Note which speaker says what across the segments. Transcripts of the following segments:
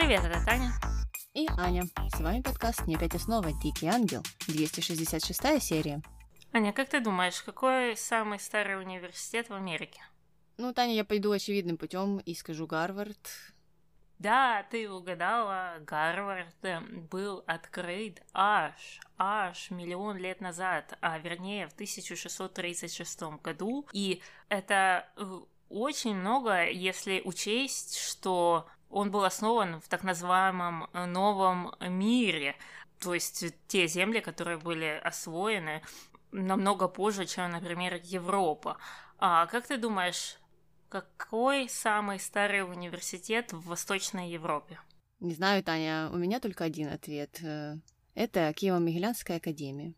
Speaker 1: Привет, это Таня.
Speaker 2: И Аня. С вами подкаст «Не опять и снова. Дикий ангел». 266 серия.
Speaker 1: Аня, как ты думаешь, какой самый старый университет в Америке?
Speaker 2: Ну, Таня, я пойду очевидным путем и скажу Гарвард.
Speaker 1: Да, ты угадала, Гарвард э, был открыт аж, аж миллион лет назад, а вернее в 1636 году. И это э, очень много, если учесть, что он был основан в так называемом э, новом мире, то есть те земли, которые были освоены намного позже, чем, например, Европа. А как ты думаешь, какой самый старый университет в Восточной Европе?
Speaker 2: Не знаю, Таня, у меня только один ответ. Э, это Киево-Могилянская академия.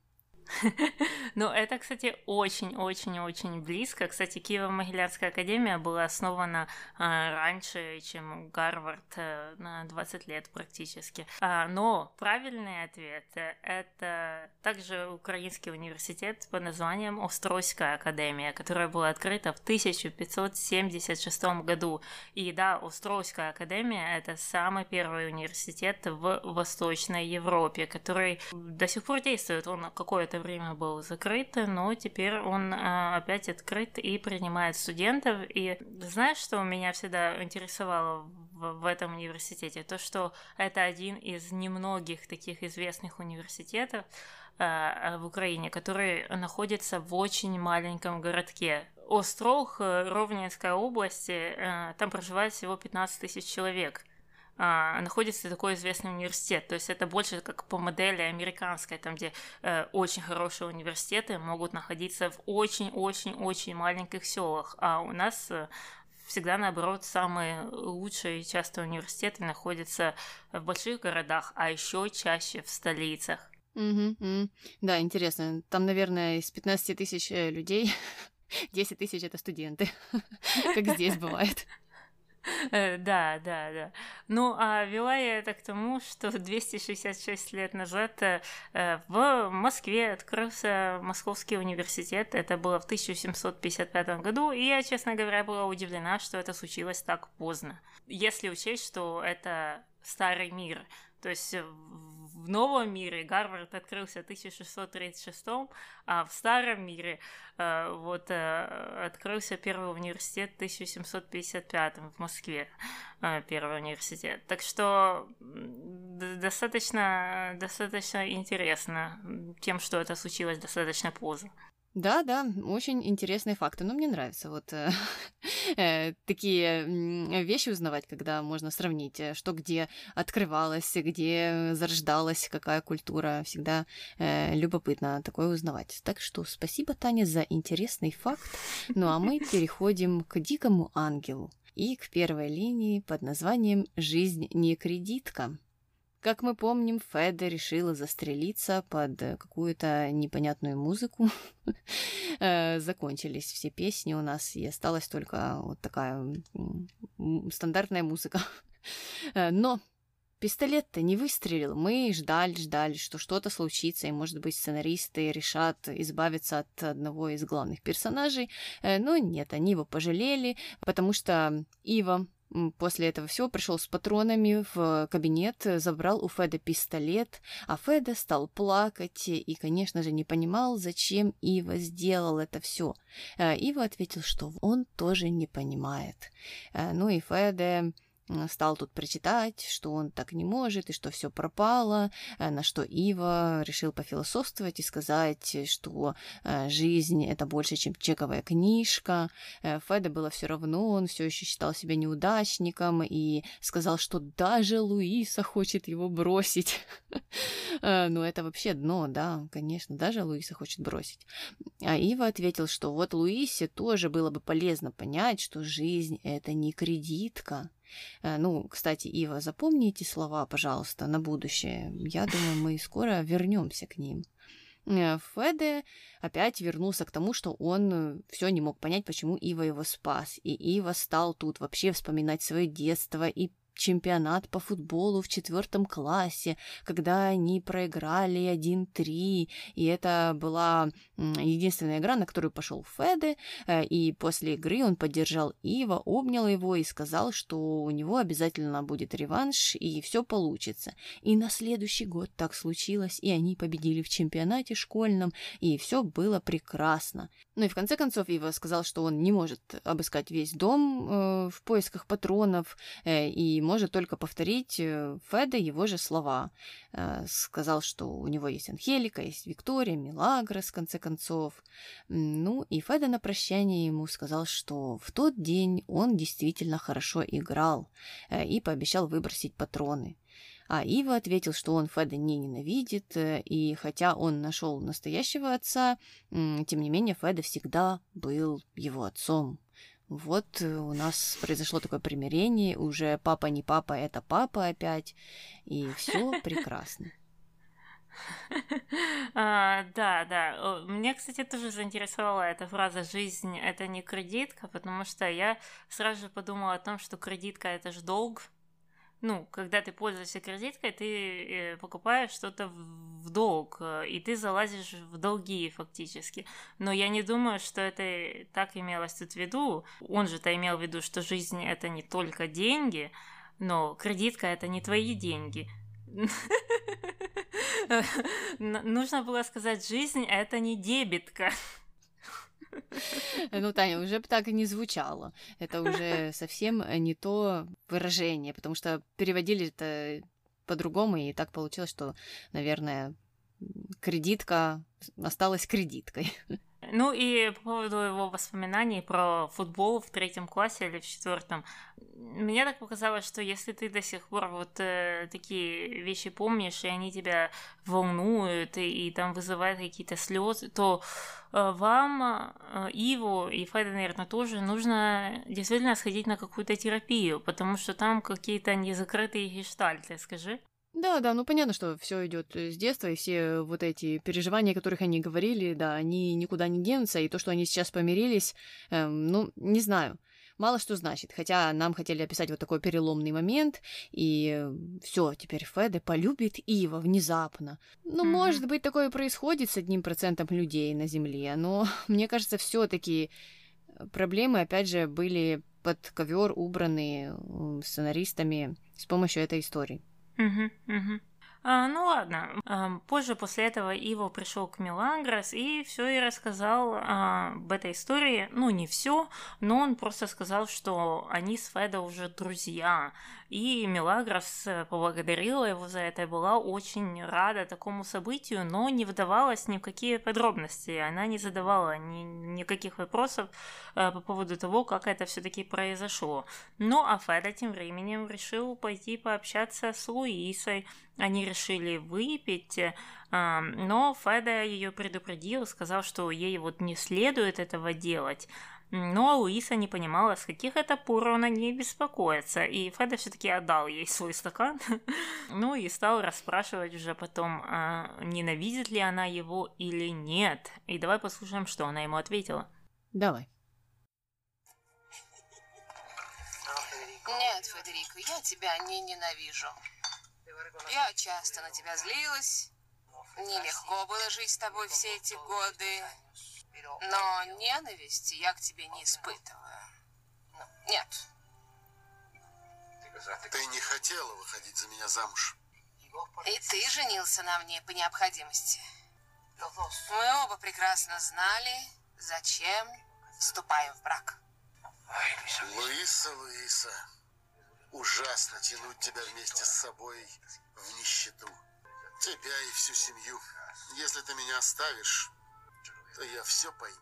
Speaker 1: Ну, это, кстати, очень-очень-очень близко. Кстати, Киево-Могилянская академия была основана а, раньше, чем Гарвард, а, на 20 лет практически. А, но правильный ответ — это также Украинский университет под названием Остройская академия, которая была открыта в 1576 году. И да, Остройская академия — это самый первый университет в Восточной Европе, который до сих пор действует. Он какое-то время был закрыт, но теперь он а, опять открыт и принимает студентов. И знаешь, что меня всегда интересовало в, этом университете? То, что это один из немногих таких известных университетов а, в Украине, который находится в очень маленьком городке. Острог, э, Ровненская область, э, там проживает всего 15 тысяч человек – а, находится такой известный университет. То есть это больше как по модели американской, там, где э, очень хорошие университеты могут находиться в очень-очень-очень маленьких селах. А у нас э, всегда, наоборот, самые лучшие часто университеты находятся в больших городах, а еще чаще в столицах.
Speaker 2: Угу, угу. Да, интересно. Там, наверное, из 15 тысяч э, людей 10 тысяч это студенты, как здесь бывает.
Speaker 1: Э, да, да, да. Ну, а вела я это к тому, что 266 лет назад э, в Москве открылся Московский университет. Это было в 1755 году, и я, честно говоря, была удивлена, что это случилось так поздно. Если учесть, что это старый мир, то есть в новом мире Гарвард открылся в 1636, а в старом мире э, вот э, открылся первый университет в 1755 в Москве, э, первый университет. Так что достаточно, достаточно интересно тем, что это случилось достаточно поздно.
Speaker 2: Да, да, очень интересные факты. Но мне нравится вот э, э, такие вещи узнавать, когда можно сравнить, э, что где открывалось, где зарождалась, какая культура. Всегда э, любопытно такое узнавать. Так что спасибо, Таня, за интересный факт. Ну а мы переходим к дикому ангелу и к первой линии под названием «Жизнь не кредитка». Как мы помним, Феда решила застрелиться под э, какую-то непонятную музыку. Э, закончились все песни у нас, и осталась только вот такая стандартная музыка. Э, но пистолет-то не выстрелил. Мы ждали, ждали, что что-то случится, и, может быть, сценаристы решат избавиться от одного из главных персонажей. Но нет, они его пожалели, потому что Ива, После этого всего пришел с патронами в кабинет, забрал у Феда пистолет, а Феда стал плакать и, конечно же, не понимал, зачем Ива сделал это все. Э, Ива ответил, что он тоже не понимает. Э, ну и Феда стал тут прочитать, что он так не может и что все пропало, э, на что Ива решил пофилософствовать и сказать, что э, жизнь это больше, чем чековая книжка. Э, Феда было все равно, он все еще считал себя неудачником и сказал, что даже Луиса хочет его бросить. Ну, это вообще дно, да, конечно, даже Луиса хочет бросить. А Ива ответил, что вот Луисе тоже было бы полезно понять, что жизнь это не кредитка. Э, ну, кстати, Ива, запомни эти слова, пожалуйста, на будущее. Я думаю, мы скоро вернемся к ним. Э, Феде опять вернулся к тому, что он все не мог понять, почему Ива его спас. И Ива стал тут вообще вспоминать свое детство и чемпионат по футболу в четвертом классе, когда они проиграли 1-3, и это была единственная игра, на которую пошел Феде, э, и после игры он поддержал Ива, обнял его и сказал, что у него обязательно будет реванш, и все получится. И на следующий год так случилось, и они победили в чемпионате школьном, и все было прекрасно. Ну и в конце концов Ива сказал, что он не может обыскать весь дом э, в поисках патронов, э, и может только повторить э, Феда его же слова. Э, сказал, что у него есть Анхелика, есть Виктория, Милагрос, в конце концов. Ну, и Феда на прощание ему сказал, что в тот день он действительно хорошо играл э, и пообещал выбросить патроны. А Ива ответил, что он Феда не ненавидит, и хотя он нашел настоящего отца, тем не менее Феда всегда был его отцом. Вот э, у нас произошло такое примирение, уже папа не папа, это папа опять, и все прекрасно.
Speaker 1: А, да, да. Мне, кстати, тоже заинтересовала эта фраза «жизнь – это не кредитка», потому что я сразу же подумала о том, что кредитка – это же долг, ну, когда ты пользуешься кредиткой, ты э, покупаешь что-то в долг, э, и ты залазишь в долги фактически. Но я не думаю, что это так имелось тут в виду. Он же-то имел в виду, что жизнь это не только деньги, но кредитка это не твои деньги. Нужно было сказать, жизнь это не дебетка.
Speaker 2: Ну, Таня, уже так и не звучало. Это уже совсем не то выражение, потому что переводили это по-другому, и так получилось, что, наверное, кредитка осталась кредиткой.
Speaker 1: Ну и по поводу его воспоминаний про футбол в третьем классе или в четвертом, мне так показалось, что если ты до сих пор вот э, такие вещи помнишь, и они тебя волнуют, и, и там вызывают какие-то слезы, то э, вам, э, Иву и Феда, наверное, тоже нужно действительно сходить на какую-то терапию, потому что там какие-то незакрытые гештальты, скажи.
Speaker 2: Да, да, ну понятно, что все идет с детства, и все вот эти переживания, о которых они говорили, да, они никуда не денутся, и то, что они сейчас помирились, эм, ну, не знаю, мало что значит. Хотя нам хотели описать вот такой переломный момент, и все, теперь Феде полюбит Ива внезапно. Ну, mm-hmm. может быть, такое происходит с одним процентом людей на Земле, но мне кажется, все-таки проблемы, опять же, были под ковер убраны сценаристами с помощью этой истории.
Speaker 1: Угу, угу. А, ну ладно. А, позже после этого Иво пришел к Мелагрос и все и рассказал а, об этой истории. Ну, не все, но он просто сказал, что они с Федо уже друзья. И Мелагрос поблагодарила его за это и была очень рада такому событию, но не вдавалась ни в какие подробности. Она не задавала ни, никаких вопросов а, по поводу того, как это все-таки произошло. Ну, а Феда тем временем решил пойти пообщаться с Луисой они решили выпить, но Феда ее предупредил, сказал, что ей вот не следует этого делать. Но Луиса не понимала, с каких это пор он о ней беспокоится, и Феда все-таки отдал ей свой стакан, ну и стал расспрашивать уже потом, а ненавидит ли она его или нет. И давай послушаем, что она ему ответила.
Speaker 2: Давай.
Speaker 3: Нет, Федерико, я тебя не ненавижу. Я часто на тебя злилась. Нелегко было жить с тобой все эти годы. Но ненависти я к тебе не испытываю. Нет.
Speaker 4: Ты не хотела выходить за меня замуж.
Speaker 3: И ты женился на мне по необходимости. Мы оба прекрасно знали, зачем вступаем в брак.
Speaker 4: Луиса, Луиса, Ужасно тянуть тебя вместе с собой в нищету. Тебя и всю семью. Если ты меня оставишь, то я все пойму.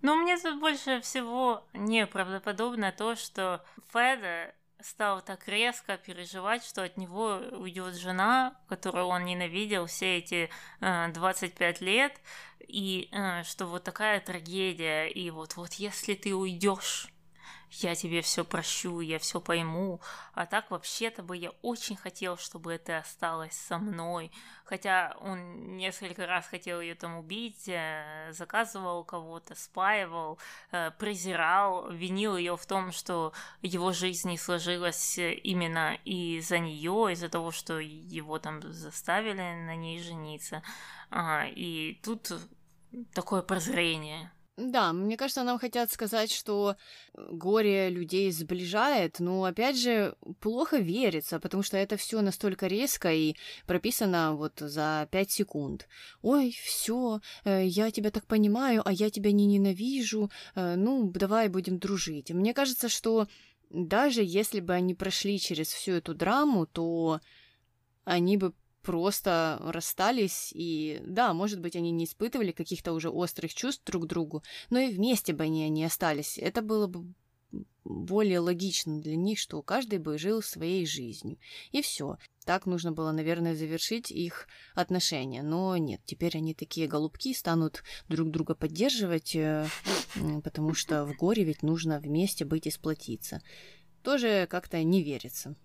Speaker 1: Но мне тут больше всего неправдоподобно то, что Феда стал так резко переживать, что от него уйдет жена, которую он ненавидел все эти э, 25 лет, и э, что вот такая трагедия, и вот, вот если ты уйдешь, я тебе все прощу, я все пойму, а так вообще-то бы я очень хотел, чтобы ты осталась со мной, хотя он несколько раз хотел ее там убить, э, заказывал кого-то, спаивал, э, презирал, винил ее в том, что его жизнь не сложилась именно из-за нее, из-за того, что его там заставили на ней жениться, и тут такое прозрение.
Speaker 2: Да, мне кажется, нам хотят сказать, что горе людей сближает, но опять же плохо верится, потому что это все настолько резко и прописано вот за пять секунд. Ой, все, э, я тебя так понимаю, а я тебя не ненавижу. Э, ну, давай будем дружить. Мне кажется, что даже если бы они прошли через всю эту драму, то они бы просто расстались, и да, может быть, они не испытывали каких-то уже острых чувств друг к другу, но и вместе бы они не остались. Это было бы более логично для них, что каждый бы жил своей жизнью. И все. Так нужно было, наверное, завершить их отношения. Но нет, теперь они такие голубки, станут друг друга поддерживать, э, потому что в горе ведь нужно вместе быть и сплотиться. Тоже как-то не верится.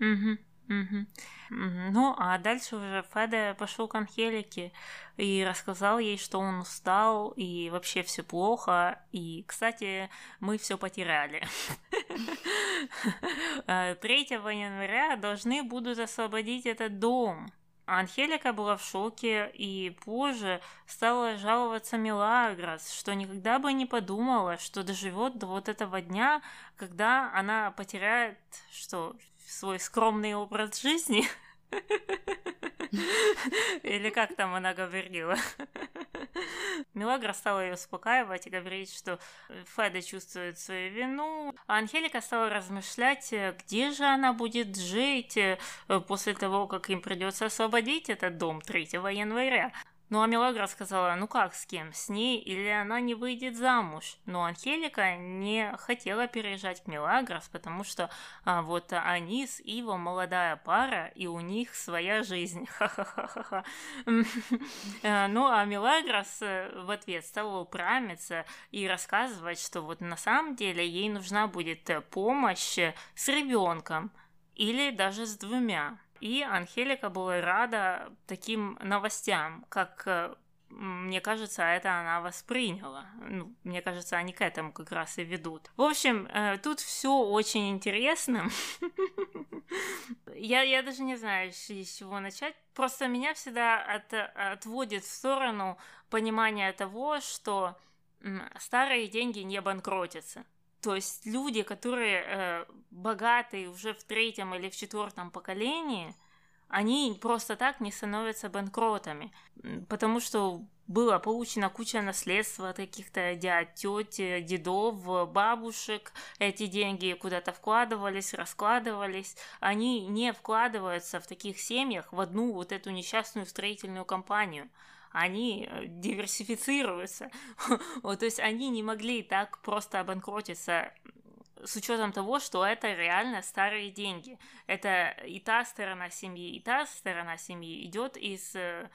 Speaker 1: Угу. Угу. Ну, а дальше уже Феде пошел к Анхелике и рассказал ей, что он устал и вообще все плохо. И, кстати, мы все потеряли. 3 января должны будут освободить этот дом. Анхелика была в шоке и позже стала жаловаться Милагрос, что никогда бы не подумала, что доживет до вот этого дня, когда она потеряет что свой скромный образ жизни. Или как там она говорила? Милагра стала ее успокаивать и говорить, что Феда чувствует свою вину. А Анхелика стала размышлять, где же она будет жить э, после того, как им придется освободить этот дом 3 января. Ну а Мелагра сказала, ну как с кем, с ней или она не выйдет замуж. Но Анхелика не хотела переезжать к Мелагрос, потому что а, вот они с Иво молодая пара, и у них своя жизнь. Ха-ха-ха-ха. Э, ну а Мелагрос э, в ответ стала упрямиться и рассказывать, что вот на самом деле ей нужна будет э, помощь с ребенком или даже с двумя. И Анхелика была рада таким новостям, как э, мне кажется, это она восприняла. Ну, мне кажется, они к этому как раз и ведут. В общем, э, тут все очень интересно. я, я даже не знаю, с чего начать. Просто меня всегда от, отводит в сторону понимания того, что старые деньги не банкротятся. То есть люди, которые э, богатые уже в третьем или в четвертом поколении, они просто так не становятся банкротами, потому что было получено куча наследства от каких-то дядь, тети, дедов, бабушек. Эти деньги куда-то вкладывались, раскладывались. Они не вкладываются в таких семьях в одну вот эту несчастную строительную компанию они э, диверсифицируются. то есть они не могли так просто обанкротиться с учетом того, что это реально старые деньги. Это и та сторона семьи, и та сторона семьи идет из э,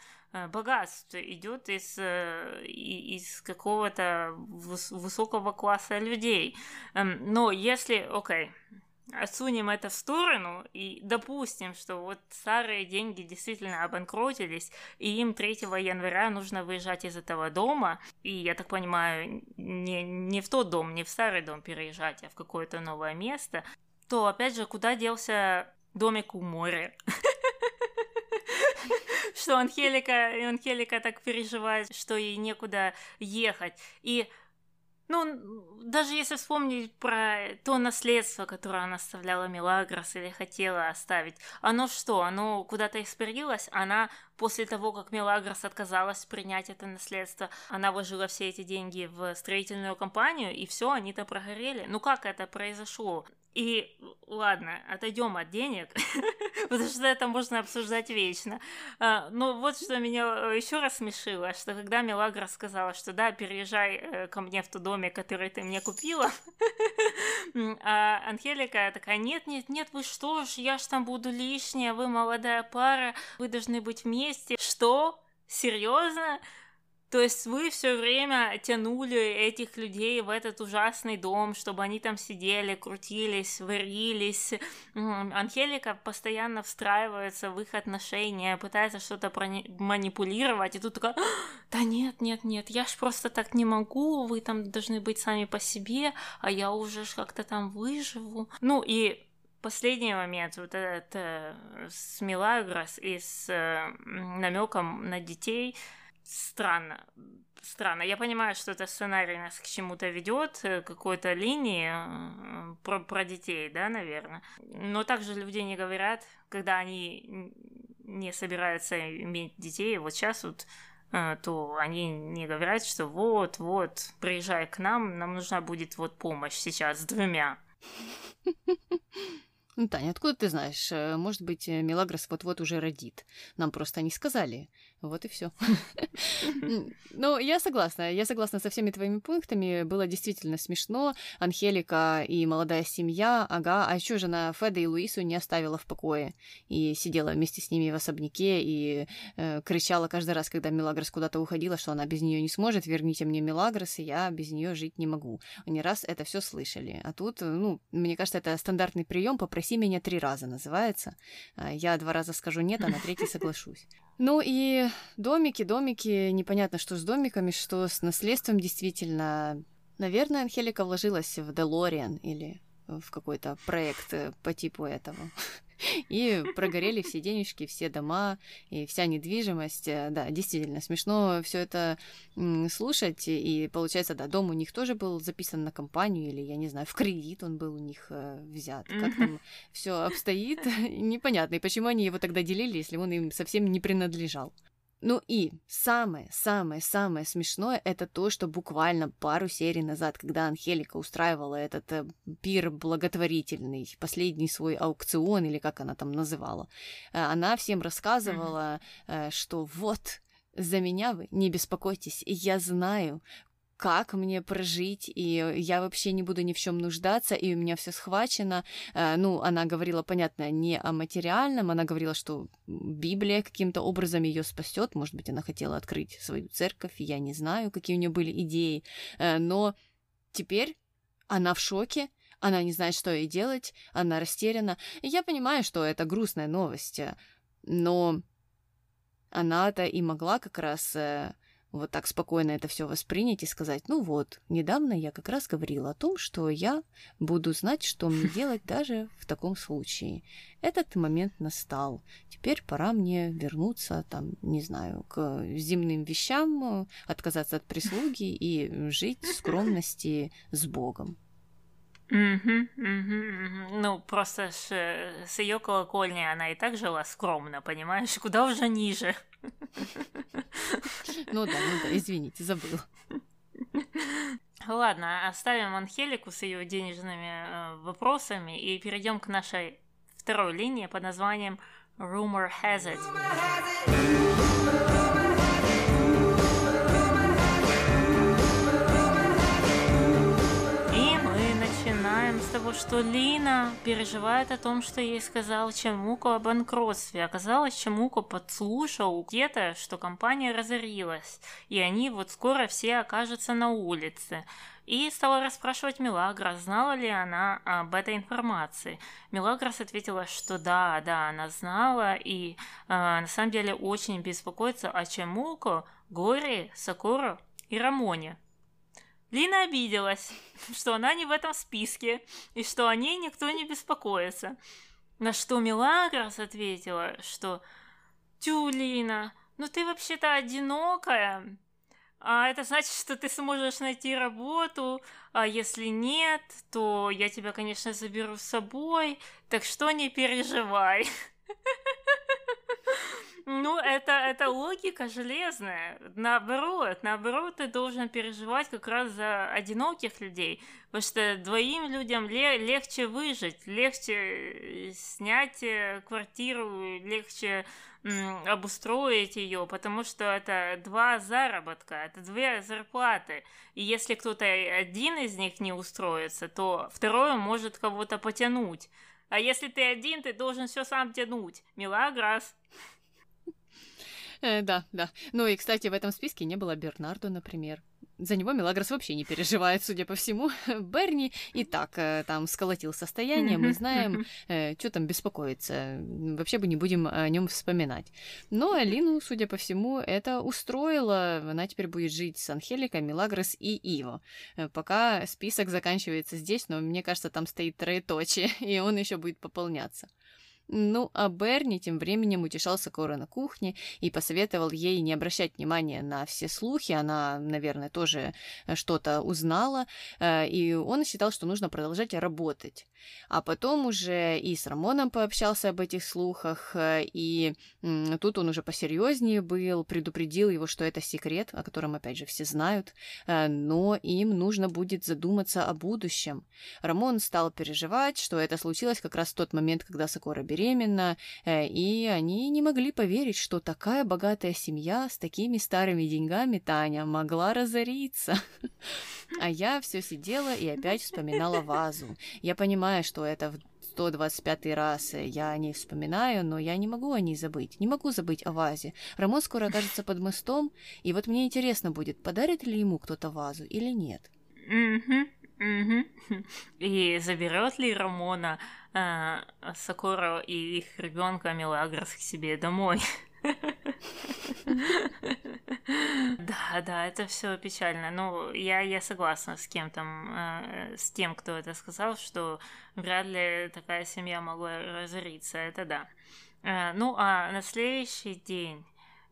Speaker 1: богатств, идет из, э, из какого-то высокого класса людей. Эм, но если, окей, okay, отсунем это в сторону и допустим, что вот старые деньги действительно обанкротились, и им 3 января нужно выезжать из этого дома, и, я так понимаю, не, не в тот дом, не в старый дом переезжать, а в какое-то новое место, то, опять же, куда делся домик у моря? что Анхелика, Анхелика так переживает, что ей некуда ехать. И ну, даже если вспомнить про то наследство, которое она оставляла Мелагрос или хотела оставить, оно что, оно куда-то испарилось? Она после того, как Мелагрос отказалась принять это наследство, она вложила все эти деньги в строительную компанию, и все, они-то прогорели. Ну как это произошло? И ладно, отойдем от денег, потому что это можно обсуждать вечно. А, но вот что меня э, еще раз смешило, что когда Мелагра сказала, что да, переезжай э, ко мне в тот домик, который ты мне купила, а Анхелика такая, нет, нет, нет, вы что ж, я ж там буду лишняя, вы молодая пара, вы должны быть вместе. Что? Серьезно? То есть вы все время тянули этих людей в этот ужасный дом, чтобы они там сидели, крутились, варились. Анхелика постоянно встраивается в их отношения, пытается что-то манипулировать, и тут такая, да нет, нет, нет, я ж просто так не могу, вы там должны быть сами по себе, а я уже как-то там выживу. Ну и последний момент, вот этот э, с Милагрос и с э, намеком на детей – странно. Странно. Я понимаю, что это сценарий нас к чему-то ведет, э, какой-то линии э, про, про детей, да, наверное. Но также люди не говорят, когда они не собираются иметь детей, вот сейчас вот э, то они не говорят, что вот, вот, приезжай к нам, нам нужна будет вот помощь сейчас с двумя.
Speaker 2: Ну, Таня, откуда ты знаешь? Может быть, Мелагрос вот-вот уже родит. Нам просто не сказали. Вот и все. Ну, я согласна. Я согласна со всеми твоими пунктами. Было действительно смешно. Анхелика и молодая семья. Ага. А еще жена Феда и Луису не оставила в покое. И сидела вместе с ними в особняке и э, кричала каждый раз, когда Мелагрос куда-то уходила, что она без нее не сможет. Верните мне Мелагрос, и я без нее жить не могу. Они раз это все слышали. А тут, ну, мне кажется, это стандартный прием. Попроси меня три раза называется. А я два раза скажу нет, а на третий соглашусь. Ну и домики, домики, непонятно, что с домиками, что с наследством действительно. Наверное, Анхелика вложилась в Делориан или в какой-то проект э, по типу этого. И прогорели все денежки, все дома и вся недвижимость. Э, да, действительно, смешно все это слушать. И получается, да, дом у них тоже был записан на компанию, или, я не знаю, в кредит он был у них э, взят. Как там все обстоит, непонятно. И почему они его тогда делили, если он им совсем не принадлежал. Ну и самое-самое-самое смешное это то, что буквально пару серий назад, когда Анхелика устраивала этот э, пир благотворительный, последний свой аукцион или как она там называла, э, она всем рассказывала, э, что вот за меня вы не беспокойтесь, я знаю, как мне прожить, и я вообще не буду ни в чем нуждаться, и у меня все схвачено. Э, ну, она говорила, понятно, не о материальном, она говорила, что Библия каким-то образом ее спасет. Может быть, она хотела открыть свою церковь, я не знаю, какие у нее были идеи. Э, но теперь она в шоке, она не знает, что ей делать, она растеряна. И я понимаю, что это грустная новость, э, но она-то и могла как раз вот так спокойно это все воспринять и сказать, ну вот, недавно я как раз говорила о том, что я буду знать, что мне делать даже в таком случае. Этот момент настал. Теперь пора мне вернуться, там, не знаю, к зимним вещам, отказаться от прислуги и жить в скромности с Богом.
Speaker 1: Угу, угу, Ну, просто с, с ее колокольни она и так жила скромно, понимаешь? Куда уже ниже.
Speaker 2: Ну да, ну да, извините, забыл.
Speaker 1: Ладно, оставим Анхелику с ее денежными э, вопросами и перейдем к нашей второй линии под названием Rumor Has It. Rumor has it. Того, что Лина переживает о том, что ей сказал Чамуко о банкротстве. Оказалось, Чамуко подслушал где-то, что компания разорилась, и они вот скоро все окажутся на улице. И стала расспрашивать Милагрос, знала ли она об этой информации. Милагрос ответила, что да, да, она знала, и э, на самом деле очень беспокоится о Чамуко, Горе, Сакуро и Рамоне. Лина обиделась, что она не в этом списке, и что о ней никто не беспокоится. На что Милагрос ответила, что «Тю, Лина, ну ты вообще-то одинокая, а это значит, что ты сможешь найти работу, а если нет, то я тебя, конечно, заберу с собой, так что не переживай». Ну, это, это логика железная. Наоборот, наоборот, ты должен переживать как раз за одиноких людей, потому что двоим людям ле- легче выжить, легче э, снять э, квартиру, легче обустроить ее, потому что это два заработка, это две зарплаты. И если кто-то один из них не устроится, то второй может кого-то потянуть. А если ты один, ты должен все сам тянуть. Милаграс.
Speaker 2: Э, да, да. Ну и, кстати, в этом списке не было Бернардо, например. За него Мелагрос вообще не переживает, судя по всему. Берни и так э, там сколотил состояние, мы знаем, э, что там беспокоиться. Вообще бы не будем о нем вспоминать. Но Алину, судя по всему, это устроило. Она теперь будет жить с Анхеликой, Мелагрос и Иво. Пока список заканчивается здесь, но мне кажется, там стоит троеточие, и он еще будет пополняться. Ну, а Берни тем временем утешал Сокора на кухне и посоветовал ей не обращать внимания на все слухи. Она, наверное, тоже э, что-то узнала, э, и он считал, что нужно продолжать работать. А потом уже и с Рамоном пообщался об этих слухах, э, и тут он уже посерьезнее был, предупредил его, что это секрет, о котором, опять же, все знают, но им нужно будет задуматься о будущем. Рамон стал переживать, что это случилось как раз в тот момент, когда Сокора беременна, беременна, э, и они не могли поверить, что такая богатая семья с такими старыми деньгами Таня могла разориться. А я все сидела и опять вспоминала вазу. Я понимаю, что это в 125 раз я о ней вспоминаю, но я не могу о ней забыть. Не могу забыть о вазе. Рамон скоро окажется под мостом, и вот мне интересно будет, подарит ли ему кто-то вазу или нет.
Speaker 1: И заберет ли Рамона э, Сакуру и их ребенка Мелагрос к себе домой? Да, да, это все печально. Ну, я, я согласна с кем там, э, с тем, кто это сказал, что вряд ли такая семья могла разориться. Это да. Э, ну, а на следующий день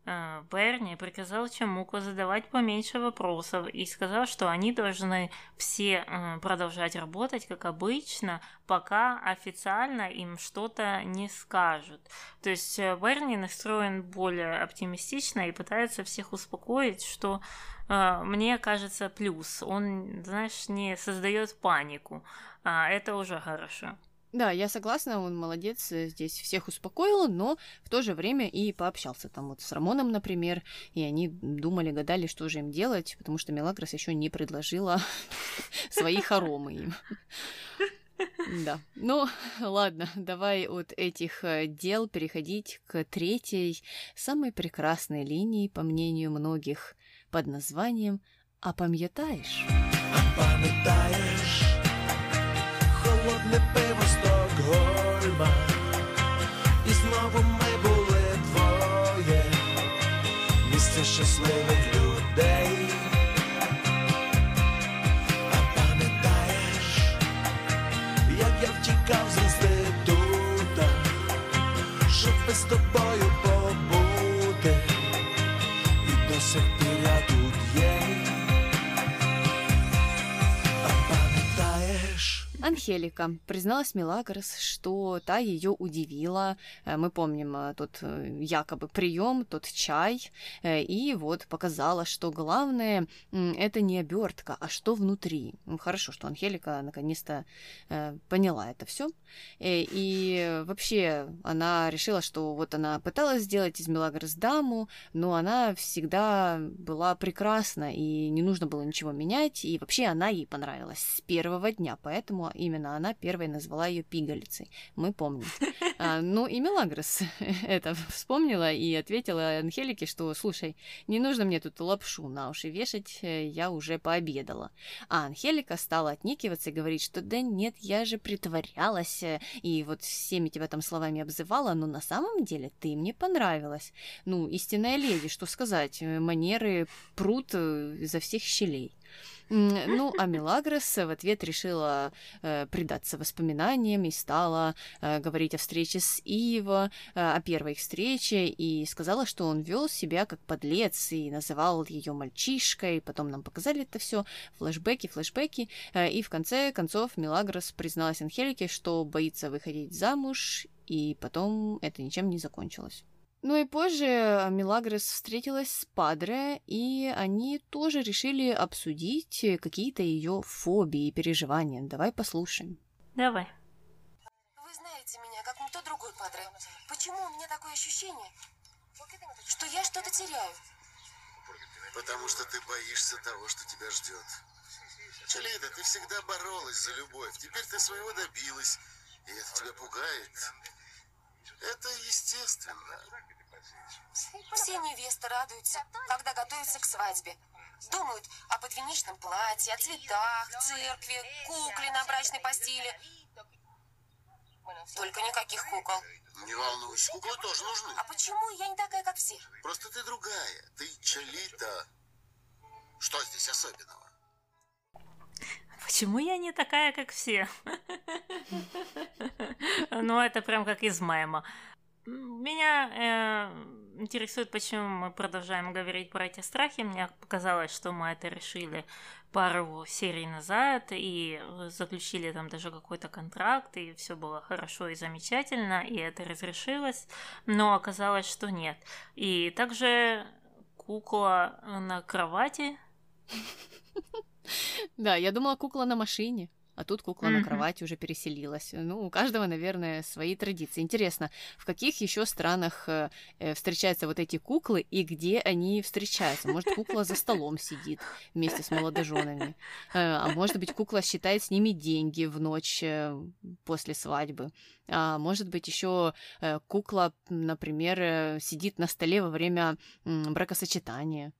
Speaker 1: Берни приказал Чамуку задавать поменьше вопросов и сказал, что они должны все э, продолжать работать как обычно, пока официально им что-то не скажут. То есть э, Берни настроен более оптимистично и пытается всех успокоить, что мне кажется плюс. Он, знаешь, не создает панику, а это уже хорошо.
Speaker 2: Да, я согласна, он молодец, э, здесь всех успокоил, но в то же время и пообщался там вот с Рамоном, например, и они думали, гадали, что же им делать, потому что Мелагрос еще не предложила свои хоромы им. Да. Ну, ладно, давай от этих э, дел переходить к третьей, самой прекрасной линии, по мнению многих, под названием «А пам'ятаєш?» Холодне пиво Стокгольма, і знову ми були двоє, місце щасливих людей. А пам'ятаєш, як я втікав з інститута, щоб з тобою Анхелика призналась Мелагрос, что та ее удивила. Э, мы помним э, тот э, якобы прием, тот чай, и вот показала, что главное это не обертка, а что внутри. Хорошо, что Анхелика наконец-то поняла это все. И вообще она решила, что вот она пыталась сделать из Мелагрос даму, но она всегда была прекрасна, и не нужно было ничего менять, и вообще она ей понравилась с первого дня, поэтому именно она первой назвала ее пигалицей. Мы помним. А, ну и Мелагрос это вспомнила и ответила Анхелике, что, слушай, не нужно мне тут лапшу на уши вешать, э, я уже пообедала. А Анхелика стала отникиваться и говорить, что да нет, я же притворялась, э, и вот всеми тебя там словами обзывала, но на самом деле ты мне понравилась. Ну, истинная леди, что сказать, э, манеры прут изо всех щелей. Ну, а Мелагрос в ответ решила э, предаться воспоминаниям и стала э, говорить о встрече с Иво, э, о первой их встрече, и сказала, что он вел себя как подлец и называл ее мальчишкой. Потом нам показали это все, флешбеки, флешбеки, э, и в конце концов Мелагрос призналась Анхелике, что боится выходить замуж, и потом это ничем не закончилось. Ну и позже Милагрес встретилась с Падре, и они тоже решили обсудить какие-то ее фобии и переживания. Давай послушаем.
Speaker 1: Давай.
Speaker 3: Вы знаете меня, как никто другой, Падре. Почему у меня такое ощущение, что я что-то теряю?
Speaker 4: Потому что ты боишься того, что тебя ждет. Чалида, ты всегда боролась за любовь. Теперь ты своего добилась, и это тебя пугает. Это естественно.
Speaker 3: Все невесты радуются, когда готовятся к свадьбе. Думают о подвенечном платье, о цветах, церкви, кукле на брачной постели. Только никаких кукол.
Speaker 4: Не волнуйся, куклы тоже нужны.
Speaker 3: А почему я не такая, как все?
Speaker 4: Просто ты другая. Ты Чалита. Что здесь особенного?
Speaker 1: Почему я не такая, как все? Ну, это прям как из мема. Меня э, интересует, почему мы продолжаем говорить про эти страхи. Мне показалось, что мы это решили пару серий назад и заключили там даже какой-то контракт, и все было хорошо и замечательно, и это разрешилось, но оказалось, что нет. И также кукла на кровати.
Speaker 2: Да, я думала, кукла на машине а тут кукла mm-hmm. на кровати уже переселилась. Ну, у каждого, наверное, свои традиции. Интересно, в каких еще странах э, э, встречаются вот эти куклы и где они встречаются? Может, кукла за столом сидит вместе с молодоженами, э, а может быть, кукла считает с ними деньги в ночь после свадьбы. А может быть, еще кукла, например, сидит на столе во время бракосочетания.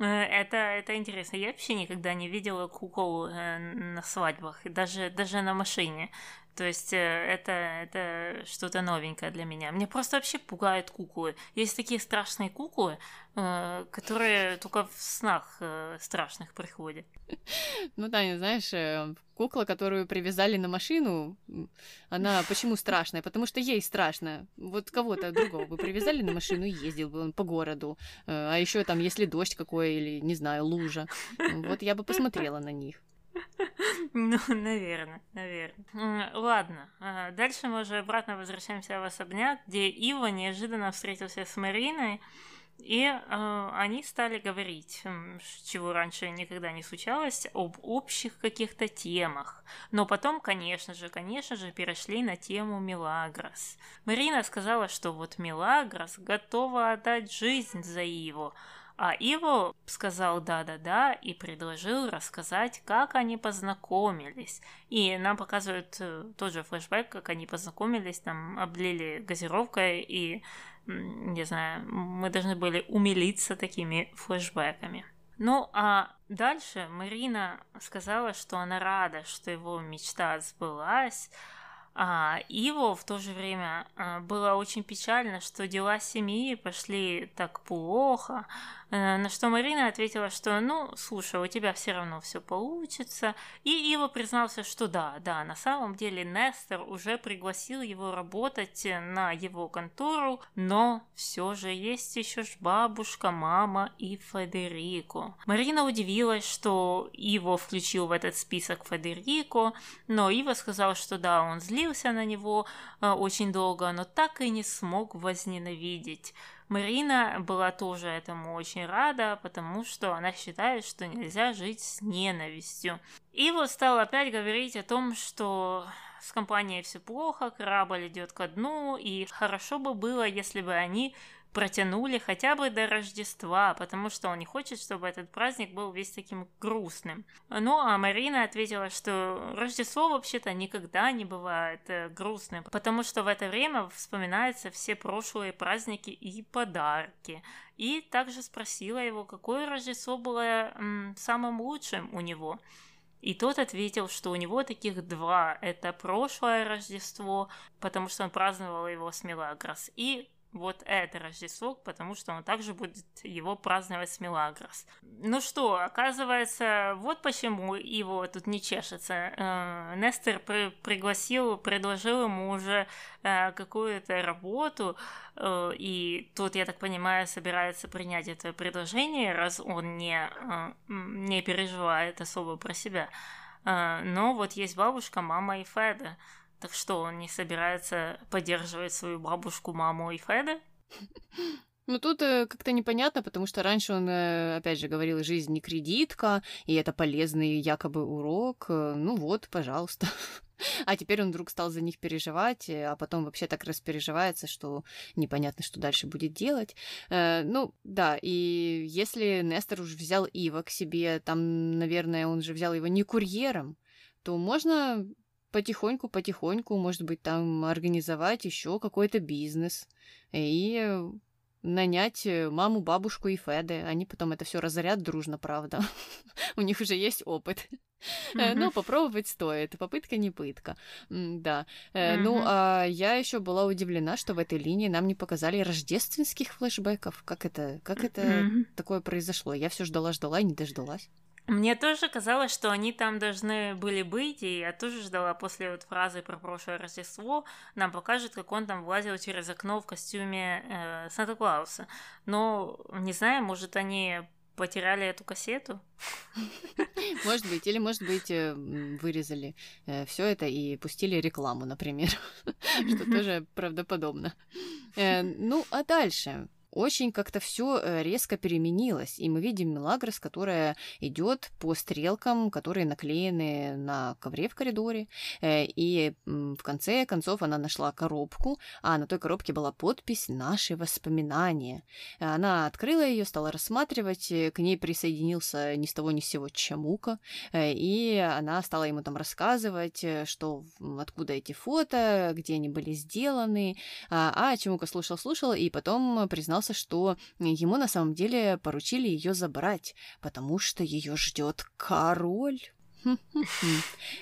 Speaker 1: Э, это, это интересно. Я вообще никогда не видела кукол э, на свадьбах, даже, даже на машине. То есть э, это, это что-то новенькое для меня. Мне просто вообще пугают куклы. Есть такие страшные куклы, э, которые только в снах э, страшных приходят.
Speaker 2: Ну да, знаешь, кукла, которую привязали на машину, она почему страшная? Потому что ей страшно. Вот кого-то другого бы привязали на машину и ездил бы он по городу. А еще там, если дождь какой или, не знаю, лужа. Вот я бы посмотрела на них.
Speaker 1: Ну, наверное, наверное. Ладно, а, дальше мы уже обратно возвращаемся в особняк, где Ива неожиданно встретился с Мариной, и э, они стали говорить, чего раньше никогда не случалось, об общих каких-то темах. Но потом, конечно же, конечно же, перешли на тему Милагрос. Марина сказала, что вот Милагрос готова отдать жизнь за Иву, а Иво сказал да-да-да и предложил рассказать, как они познакомились. И нам показывают э, тоже флешбэк, как они познакомились, там облили газировкой и, не знаю, мы должны были умилиться такими флешбэками. Ну, а дальше Марина сказала, что она рада, что его мечта сбылась, а Иво в то же время а, было очень печально, что дела семьи пошли так плохо, Э, на что Марина ответила, что, ну, слушай, у тебя все равно все получится. И Ива признался, что да, да, на самом деле Нестер уже пригласил его работать на его контору, но все же есть еще ж бабушка, мама и Федерико. Марина удивилась, что Иво включил в этот список Федерико, но Ива сказал, что да, он злился на него э, очень долго, но так и не смог возненавидеть. Марина была тоже этому очень рада, потому что она считает, что нельзя жить с ненавистью. И вот стал опять говорить о том, что с компанией все плохо, корабль идет ко дну, и хорошо бы было, если бы они протянули хотя бы до Рождества, потому что он не хочет, чтобы этот праздник был весь таким грустным. Ну, а Марина ответила, что Рождество вообще-то никогда не бывает э, грустным, потому что в это время вспоминаются все прошлые праздники и подарки. И также спросила его, какое Рождество было м, самым лучшим у него. И тот ответил, что у него таких два. Это прошлое Рождество, потому что он праздновал его с Мелагрос, и вот это Рождество, потому что он также будет его праздновать с Мелагрос. Ну что, оказывается, вот почему его тут не чешется. Э, Нестер при пригласил, предложил ему уже э, какую-то работу, э, и тут, я так понимаю, собирается принять это предложение, раз он не, не переживает особо про себя. Но вот есть бабушка, мама и Феда. Так что, он не собирается поддерживать свою бабушку, маму и Феда?
Speaker 2: Ну, тут э, как-то непонятно, потому что раньше он, э, опять же, говорил, жизнь не кредитка, и это полезный якобы урок. Э, ну вот, пожалуйста. А теперь он вдруг стал за них переживать, э, а потом вообще так распереживается, что непонятно, что дальше будет делать. Э, ну, да, и если Нестор уже взял Ива к себе, там, наверное, он же взял его не курьером, то можно потихоньку-потихоньку, может быть, там организовать еще какой-то бизнес и нанять э, маму, бабушку и Феды. Они потом это все разорят дружно, правда. У них уже есть опыт. Mm-hmm. Ну, попробовать стоит. Попытка не пытка. Да. Mm-hmm. Ну, а я еще была удивлена, что в этой линии нам не показали рождественских флешбеков. Как это, как это mm-hmm. такое произошло? Я все ждала, ждала и не дождалась.
Speaker 1: Мне тоже казалось, что они там должны были быть, и я тоже ждала после вот фразы про прошлое Рождество, нам покажут, как он там влазил через окно в костюме э, Санта-Клауса. Но, не знаю, может, они потеряли эту кассету?
Speaker 2: Может быть, или, может быть, э, вырезали э, все это и пустили рекламу, например, что тоже правдоподобно. Э, ну, а дальше? Очень как-то все э, резко переменилось. И мы видим Мелагрос, которая идет по стрелкам, которые наклеены на ковре в коридоре. Э, и в конце концов она нашла коробку, а на той коробке была подпись «Наши воспоминания». Она открыла ее, стала рассматривать, э, к ней присоединился ни с того ни с сего Чамука, и она стала ему там рассказывать, что откуда эти фото, где они были сделаны. А, а Чамука слушал-слушал, и потом признался, признался, что ему на самом деле поручили ее забрать, потому что ее ждет король.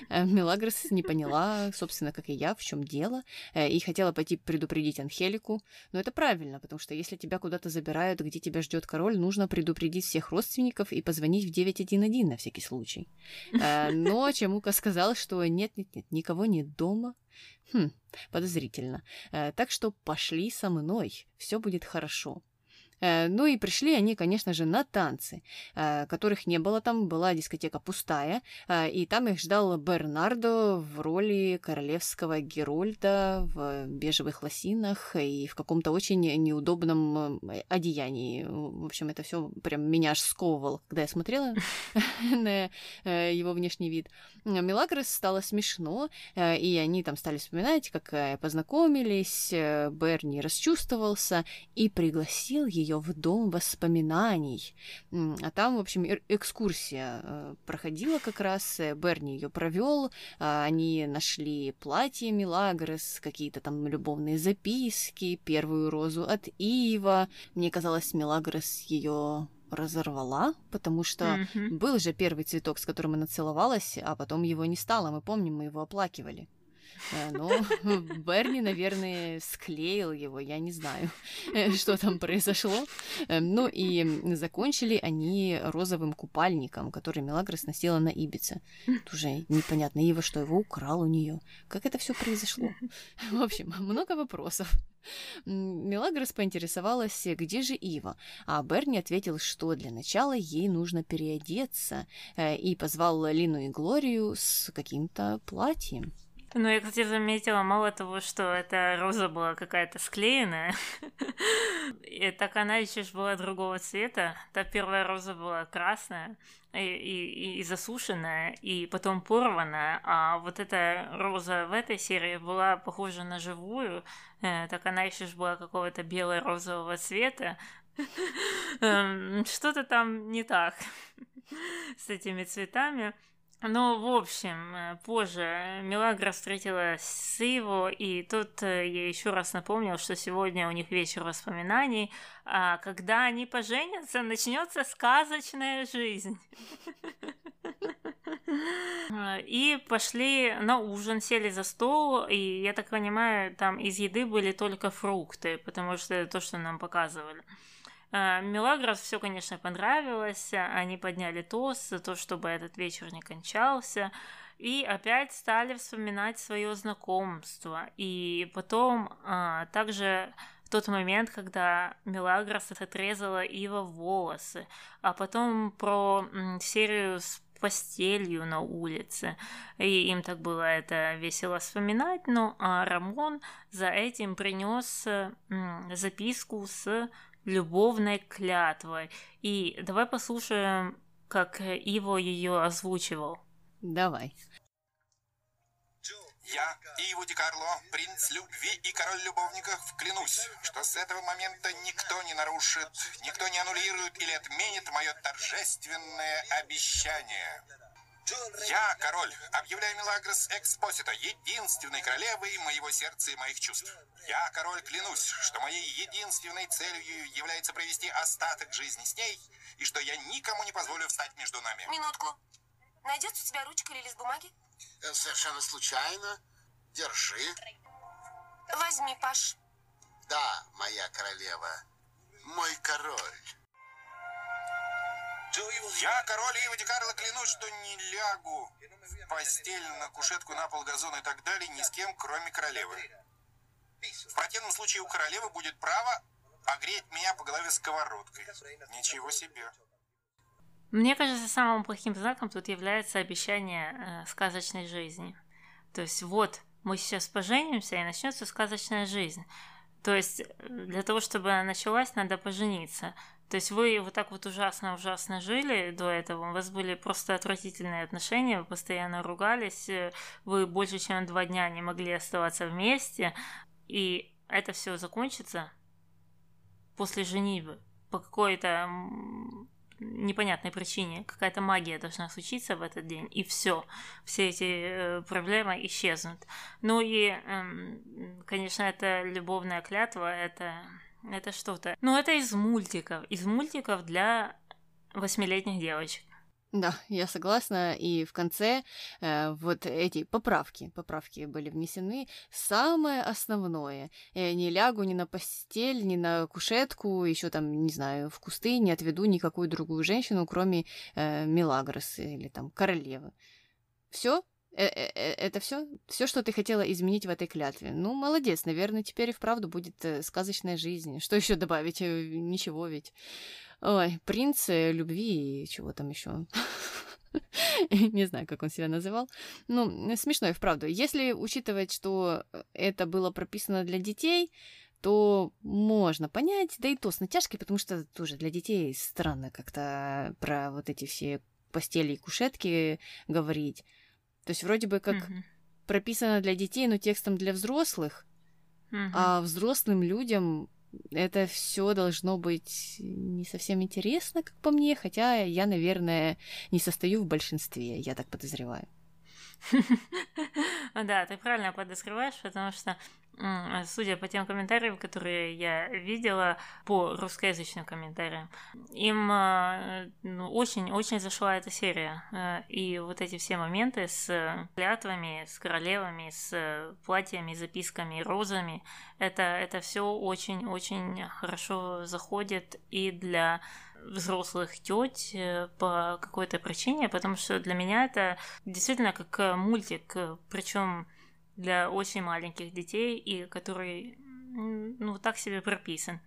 Speaker 2: Э, Мелагрос не поняла, собственно, как и я, в чем дело, э, и хотела пойти предупредить Анхелику. Но это правильно, потому что если тебя куда-то забирают, где тебя ждет король, нужно предупредить всех родственников и позвонить в 911 на всякий случай. Э, но Чемука сказал, что нет-нет-нет, никого нет дома, Хм, подозрительно. Так что пошли со мной, все будет хорошо. Э, ну и пришли они, конечно же, на танцы, э, которых не было там, была дискотека пустая, э, и там их ждал Бернардо в роли королевского Герольда в бежевых лосинах и в каком-то очень неудобном одеянии. В общем, это все прям меня аж сковывало, когда я смотрела на его внешний вид. Мелагрос стало смешно, и они там стали вспоминать, как познакомились, Берни расчувствовался и пригласил ее ее в дом воспоминаний. А там, в общем, экскурсия э, проходила как раз, э, Берни ее провел, а, они нашли платье Милагрос, какие-то там любовные записки, первую розу от Ива. Мне казалось, Милагрос ее разорвала, потому что mm-hmm. был же первый цветок, с которым она целовалась, а потом его не стало. Мы помним, мы его оплакивали. Э, ну, Берни, наверное, склеил его, я не знаю, что там произошло. Эм, ну и закончили они розовым купальником, который Мелагрос носила на Ибице. Тут уже непонятно, Ива что, его украл у нее? Как это все произошло? В общем, много вопросов. Мелагрос поинтересовалась, где же Ива, а Берни ответил, что для начала ей нужно переодеться, э, и позвал Лину и Глорию с каким-то платьем.
Speaker 1: Ну, я, кстати, заметила, мало того, что эта роза была какая-то склеенная, и так она еще была другого цвета. Та первая роза была красная и, и, и засушенная, и потом порванная, а вот эта роза в этой серии была похожа на живую, э, так она еще была какого-то бело-розового цвета. Эм, что-то там не так с этими цветами. Ну, в общем, э, позже Милагра встретилась с Иво, и тут э, я еще раз напомнил, что сегодня у них вечер воспоминаний, а когда они поженятся, начнется сказочная жизнь. И пошли на ужин, сели за стол, и я так понимаю, там из еды были только фрукты, потому что это то, что нам показывали. А, Мелагрос все, конечно, понравилось. Они подняли тост за то, чтобы этот вечер не кончался. И опять стали вспоминать свое знакомство. И потом а, также в тот момент, когда Мелагрос отрезала Ива волосы, а потом про серию с постелью на улице. И им так было это весело вспоминать. Ну а Рамон за этим принес записку с любовной клятвой. И давай послушаем, как Иво ее озвучивал.
Speaker 2: Давай.
Speaker 5: Я, Иво Ди Карло, принц любви и король любовников, клянусь, что с этого момента никто не нарушит, никто не аннулирует или отменит мое торжественное обещание. Я, король, объявляю Мелагрос Экспосита единственной королевой моего сердца и моих чувств. Я, король, клянусь, что моей единственной целью является провести остаток жизни с ней, и что я никому не позволю встать между нами.
Speaker 3: Минутку. Найдется у тебя ручка или лист бумаги?
Speaker 4: Э, Совершенно случайно. Держи.
Speaker 3: Возьми, Паш.
Speaker 4: Да, моя королева. Мой король.
Speaker 5: Я, король Ива Карло, клянусь, что не лягу в постель, на кушетку, на пол, газон и так далее ни с кем, кроме королевы. В противном случае у королевы будет право огреть меня по голове сковородкой. Ничего себе.
Speaker 1: Мне кажется, самым плохим знаком тут является обещание э, сказочной жизни. То есть вот мы сейчас поженимся и начнется сказочная жизнь. То есть э, для того, чтобы она началась, надо пожениться. То есть вы вот так вот ужасно-ужасно жили до этого, у вас были просто отвратительные отношения, вы постоянно ругались, э, вы больше чем два дня не могли оставаться вместе, и это все закончится после женитьбы по какой-то непонятной причине. Какая-то магия должна случиться в этот день, и все. Все эти э, проблемы исчезнут. Ну и, эм, конечно, это любовная клятва, это, это что-то. Ну, это из мультиков. Из мультиков для восьмилетних девочек.
Speaker 2: Да, я согласна. И в конце э, вот эти поправки, поправки были внесены. Самое основное. Я не лягу ни на постель, ни на кушетку, еще там, не знаю, в кусты, не отведу никакую другую женщину, кроме э, Мелагросы или там королевы. Все? Э, э, э, это все? Все, что ты хотела изменить в этой клятве. Ну, молодец, наверное, теперь и вправду будет сказочная жизнь. Что еще добавить? Ничего ведь. Ой, принц любви и чего там еще. Не знаю, как он себя называл. Ну, смешно и вправду. Если учитывать, что это было прописано для детей, то можно понять, да и то с натяжкой, потому что тоже для детей странно как-то про вот эти все постели и кушетки говорить. То есть вроде бы как
Speaker 1: Мгм.
Speaker 2: прописано для детей, но текстом для взрослых,
Speaker 1: Мгм.
Speaker 2: а взрослым людям это все должно быть не совсем интересно, как по мне, хотя я, наверное, не состою в большинстве, я так подозреваю.
Speaker 1: Да, ты правильно подозреваешь, потому что, судя по тем комментариям, которые я видела, по русскоязычным комментариям, им э, ну, очень-очень зашла эта серия. Э, И вот эти все моменты с э, клятвами, с королевами, с э, платьями, записками, розами, это, это все очень-очень хорошо заходит и для взрослых теть по какой-то причине, потому что для меня это действительно как мультик, причем для очень маленьких детей, и который ну так себе прописан.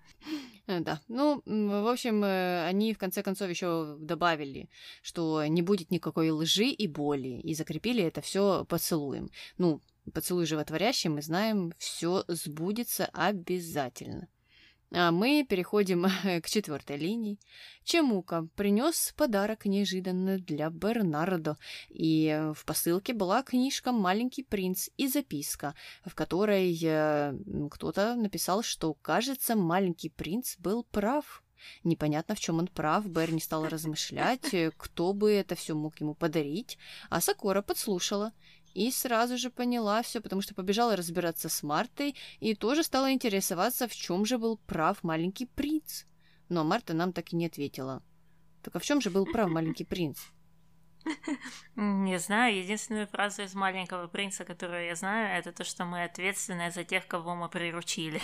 Speaker 2: Э, Да, ну, в общем, э, они в конце концов еще добавили, что не будет никакой лжи и боли, и закрепили это все поцелуем. Ну, поцелуй животворящий, мы знаем, все сбудется обязательно. А мы переходим к четвертой линии. Чемука принес подарок неожиданно для Бернардо, и э, в посылке была книжка «Маленький принц» и записка, в которой э, кто-то написал, что, кажется, маленький принц был прав. Непонятно, в чем он прав. Берни стал размышлять, э, кто бы это все мог ему подарить, а Сакора подслушала и сразу же поняла все, потому что побежала разбираться с Мартой и тоже стала интересоваться, в чем же был прав маленький принц. Но Марта нам так и не ответила. Так а в чем же был прав маленький принц?
Speaker 1: Не знаю, единственную фразу из «Маленького принца», которую я знаю, это то, что мы ответственны за тех, кого мы приручили.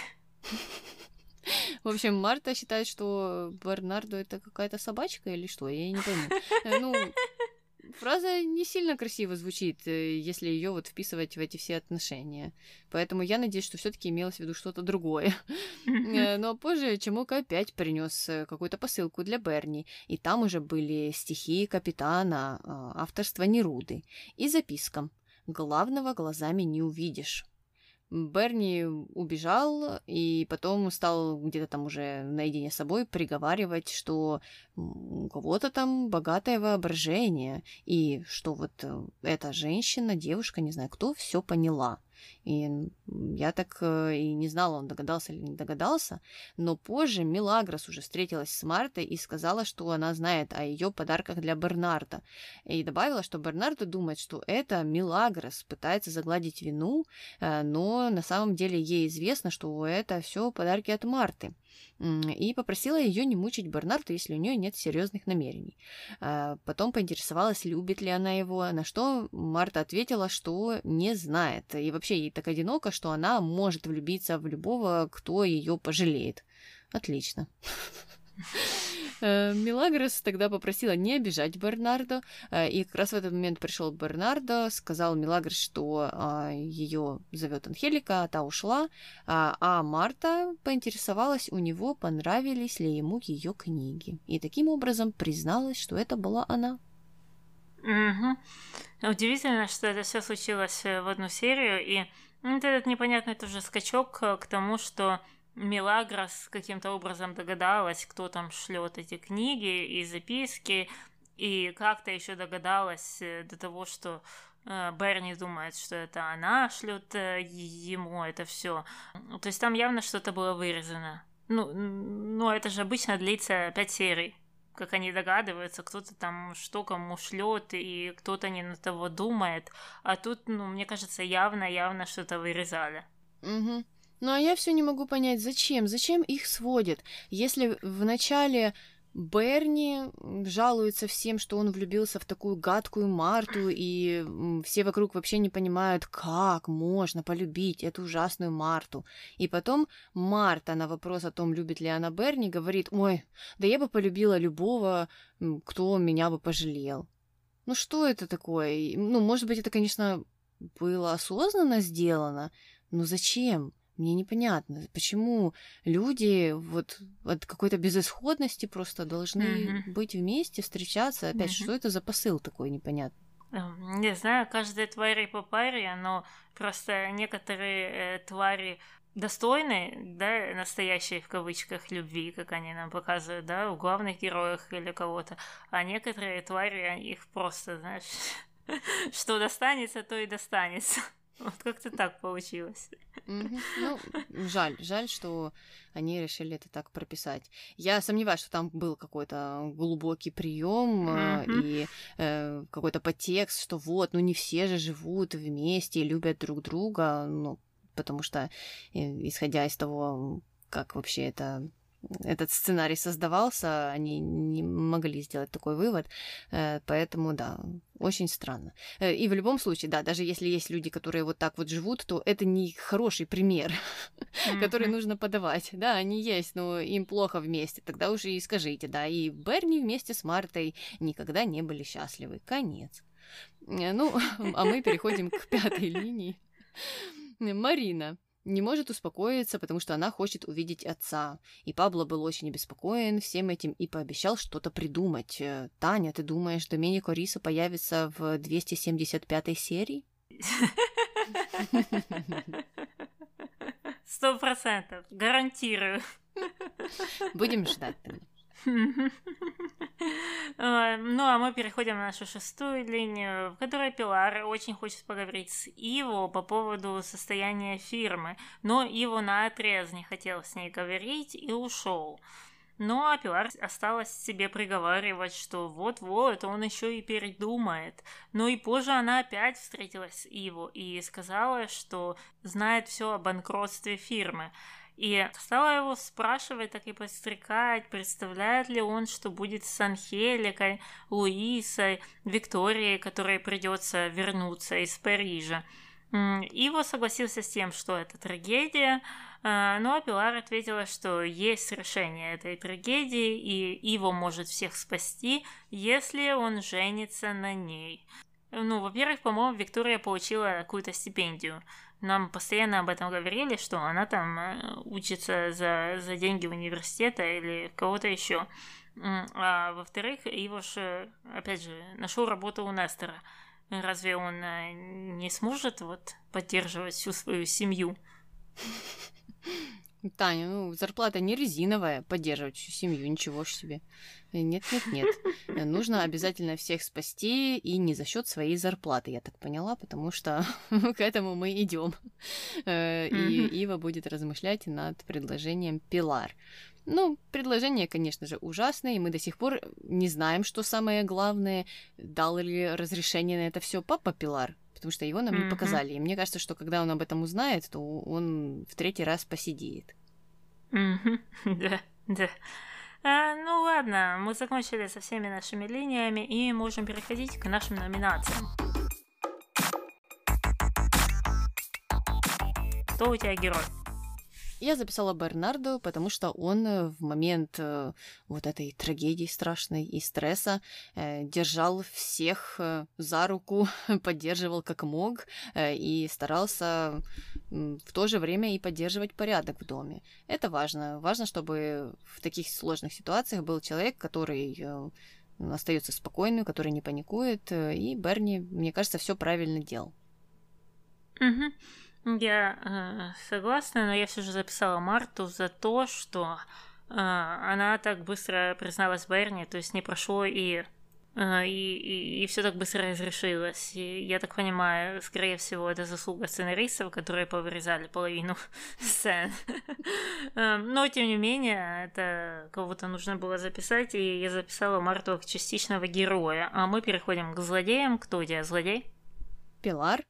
Speaker 2: В общем, Марта считает, что Бернардо это какая-то собачка или что, я не пойму. Э, Ну, фраза не сильно красиво звучит, э, если ее вот вписывать в эти все отношения. Поэтому я надеюсь, что все-таки имелось в виду что-то другое. Э, Но позже Чемука опять принес э, какую-то посылку для Берни, и там уже были стихи капитана, э, авторства Неруды, и записка «Главного глазами не увидишь». Берни убежал и потом стал где-то там уже наедине с собой приговаривать, что у кого-то там богатое воображение, и что вот э, эта женщина, девушка, не знаю кто, все поняла. И я так э, и не знала, он догадался или не догадался, но позже Милагрос уже встретилась с Мартой и сказала, что она знает о ее подарках для Бернарда. И добавила, что Бернардо думает, что это Милагрос пытается загладить вину, э, но на самом деле ей известно, что это все подарки от Марты и попросила ее не мучить Бернарда, если у нее нет серьезных намерений. А, потом поинтересовалась, любит ли она его, на что Марта ответила, что не знает. И вообще ей так одиноко, что она может влюбиться в любого, кто ее пожалеет. Отлично. Э, Милагрос тогда попросила не обижать Бернардо, э, и как раз в этот момент пришел Бернардо, сказал Милагрос, что а, ее зовет Анхелика, а та ушла, а, а Марта поинтересовалась у него, понравились ли ему ее книги, и таким образом призналась, что это была она.
Speaker 1: Угу. Удивительно, что это все случилось э, в одну серию, и вот этот непонятный тоже скачок к тому, что Мелагрос каким-то образом догадалась, кто там шлет эти книги и записки, и как-то еще догадалась э, до того, что э, Берни думает, что это она шлет э, ему это все. То есть там явно что-то было вырезано. Ну, ну, это же обычно длится пять серий. Как они догадываются, кто-то там что кому шлет, и кто-то не на того думает. А тут, ну, мне кажется, явно-явно что-то вырезали.
Speaker 2: Угу. Ну а я все не могу понять, зачем? Зачем их сводят? Если в начале Берни жалуется всем, что он влюбился в такую гадкую Марту, и все вокруг вообще не понимают, как можно полюбить эту ужасную Марту. И потом Марта на вопрос о том, любит ли она Берни, говорит, ой, да я бы полюбила любого, кто меня бы пожалел. Ну что это такое? Ну, может быть, это, конечно, было осознанно сделано, но зачем? Мне непонятно, почему люди вот от какой-то безысходности просто должны mm-hmm. быть вместе, встречаться. Опять, mm-hmm. что это за посыл такой непонятный?
Speaker 1: Эм, не знаю, каждая тварь по паре, но просто некоторые э, твари достойны, да, настоящей в кавычках любви, как они нам показывают, да, у главных героев или кого-то, а некоторые твари, их просто, знаешь, что достанется, то и достанется. Вот как-то так получилось.
Speaker 2: Ну, жаль, жаль, что они решили это так прописать. Я сомневаюсь, что там был какой-то глубокий прием э, и э, какой-то подтекст, что вот, ну не все же живут вместе и любят друг друга, ну, потому что, э, исходя из того, как вообще это этот сценарий создавался, они не могли сделать такой вывод, э, поэтому, да, очень странно. Э, и в любом случае, да, даже если есть люди, которые вот так вот живут, то это не хороший пример, который нужно подавать. Да, они есть, но им плохо вместе, тогда уже и скажите, да, и Берни вместе с Мартой никогда не были счастливы. Конец. Э, ну, а мы переходим к пятой линии. Марина не может успокоиться, потому что она хочет увидеть отца. И Пабло был очень обеспокоен всем этим и пообещал что-то придумать. Э, Таня, ты думаешь, Доменико Риса появится в 275 серии?
Speaker 1: Сто процентов, гарантирую.
Speaker 2: Будем ждать.
Speaker 1: Ну, а мы переходим на нашу шестую линию, в которой Пилар очень хочет поговорить с Иво по поводу состояния фирмы, но Иво на отрез не хотел с ней говорить и ушел. Ну, а Пилар осталось себе приговаривать, что вот-вот, он еще и передумает. Ну и позже она опять встретилась с Иво и сказала, что знает все о банкротстве фирмы. И стала его спрашивать, так и подстрекать, представляет ли он, что будет с Анхеликой, Луисой, Викторией, которой придется вернуться из Парижа. Иво согласился с тем, что это трагедия, а, но Пилар ответила, что есть решение этой трагедии, и Иво может всех спасти, если он женится на ней. Ну, во-первых, по-моему, Виктория получила какую-то стипендию. Нам постоянно об этом говорили, что она там э, учится за, за деньги университета или кого-то еще. А во-вторых, его же, опять же, нашел работу у Нестера. Разве он э, не сможет вот поддерживать всю свою семью?
Speaker 2: Таня, ну, зарплата не резиновая, поддерживать всю семью, ничего ж себе. Нет, нет, нет. Нужно обязательно всех спасти и не за счет своей зарплаты, я так поняла, потому что к этому мы идем. Э, и Ива будет размышлять над предложением Пилар. Ну, предложение, конечно же, ужасное, и мы до сих пор не знаем, что самое главное, дал ли разрешение на это все папа Пилар, потому что его нам mm-hmm. не показали. И мне кажется, что когда он об этом узнает, то он в третий раз посидеет.
Speaker 1: Mm-hmm. Да, да. А, ну ладно, мы закончили со всеми нашими линиями и можем переходить к нашим номинациям. Кто у тебя герой?
Speaker 2: Я записала Бернарду, потому что он э, в момент э, вот этой трагедии страшной и стресса э, держал всех за руку, поддерживал как мог и старался в то же время и поддерживать порядок в доме. Это важно. Важно, чтобы в таких сложных ситуациях был человек, который остается спокойным, который не паникует. И Берни, мне кажется, все правильно делал.
Speaker 1: Угу. Я э, согласна, но я все же записала Марту за то, что э, она так быстро призналась Берни, то есть не прошло и э, и, и, и все так быстро разрешилось. И я так понимаю, скорее всего, это заслуга сценаристов, которые повырезали половину сцен. Эм, но, тем не менее, это кого-то нужно было записать, и я записала Марту как частичного героя. А мы переходим к злодеям. Кто у тебя злодей?
Speaker 2: Пилар.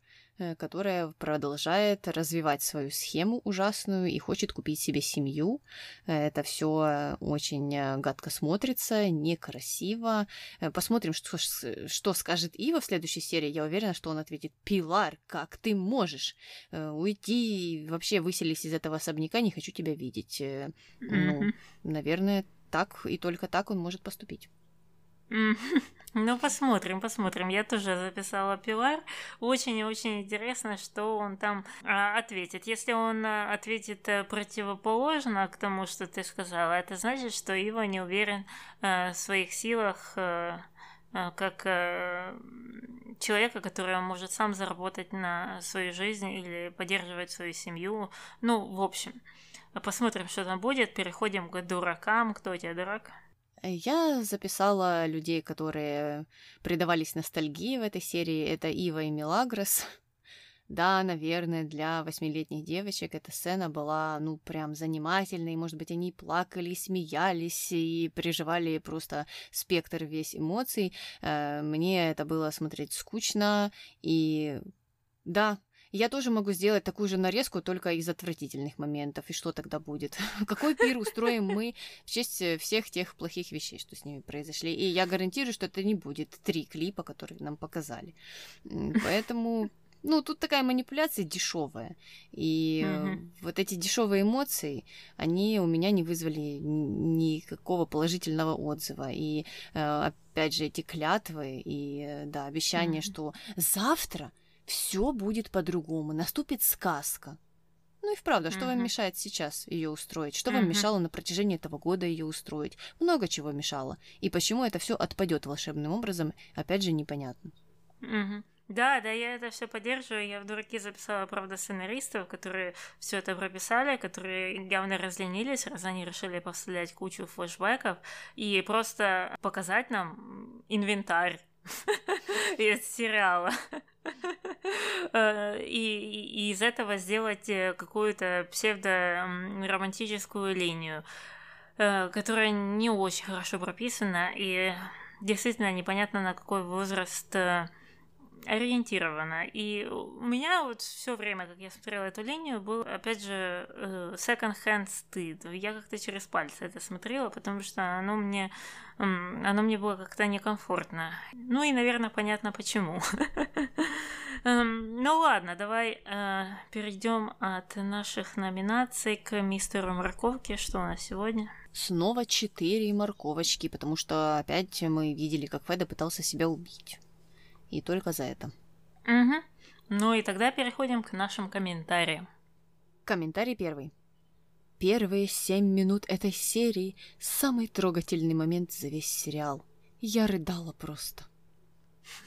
Speaker 2: Э, которая продолжает развивать свою схему ужасную и хочет купить себе семью. Э, это все очень э, гадко смотрится, некрасиво. Посмотрим, что, что скажет Ива в следующей серии. Я уверена, что он ответит «Пилар, как ты можешь уйти вообще выселись из этого особняка, не хочу тебя видеть». Mm-hmm. Ну, наверное, так и только так он может поступить.
Speaker 1: Ну, посмотрим, посмотрим. Я тоже записала Пилар. Очень и очень интересно, что он там а, ответит. Если он а, ответит а, противоположно к тому, что ты сказала, это значит, что Ива не уверен а, в своих силах а, а, как а, человека, который может сам заработать на свою жизнь или поддерживать свою семью. Ну, в общем, посмотрим, что там будет. Переходим к дуракам. Кто у тебя дурак?
Speaker 2: Я записала людей, которые предавались ностальгии в этой серии. Это Ива и Милагрос. Да, наверное, для восьмилетних девочек эта сцена была, ну, прям занимательной. Может быть, они плакали, смеялись и переживали просто спектр весь эмоций. Э, мне это было смотреть скучно. И да, я тоже могу сделать такую же нарезку, только из отвратительных моментов. И что тогда будет? Какой пир устроим мы в честь э, всех тех плохих вещей, что с ними произошли? И я гарантирую, что это не будет три клипа, которые нам показали. Поэтому ну, тут такая манипуляция дешевая. И mm-hmm. вот эти дешевые эмоции, они у меня не вызвали никакого положительного отзыва. И э, опять же, эти клятвы и да, обещание, mm-hmm. что завтра все будет по-другому, наступит сказка. Ну и вправду, что uh-huh. вам мешает сейчас ее устроить? Что uh-huh. вам мешало на протяжении этого года ее устроить? Много чего мешало. И почему это все отпадет волшебным образом, опять же, непонятно.
Speaker 1: Uh-huh. Да, да, я это все поддерживаю. Я в дураки записала, правда, сценаристов, которые все это прописали, которые явно разленились, раз они решили поставлять кучу флешбеков и просто показать нам инвентарь из сериала. Э, и, из этого сделать э, какую-то псевдо-романтическую линию, э, которая не очень хорошо прописана, и действительно непонятно, на какой возраст ориентирована. И у меня вот все время, как я смотрела эту линию, был, опять же, second-hand стыд. Я как-то через пальцы это смотрела, потому что оно мне, оно мне было как-то некомфортно. Ну и, наверное, понятно почему. Эм, ну ладно, давай э, перейдем от наших номинаций к мистеру Морковке. Что у нас сегодня?
Speaker 2: Снова четыре морковочки, потому что опять мы видели, как Феда пытался себя убить. И только за это.
Speaker 1: Угу. Ну и тогда переходим к нашим комментариям.
Speaker 2: Комментарий первый. Первые семь минут этой серии – самый трогательный момент за весь сериал. Я рыдала просто.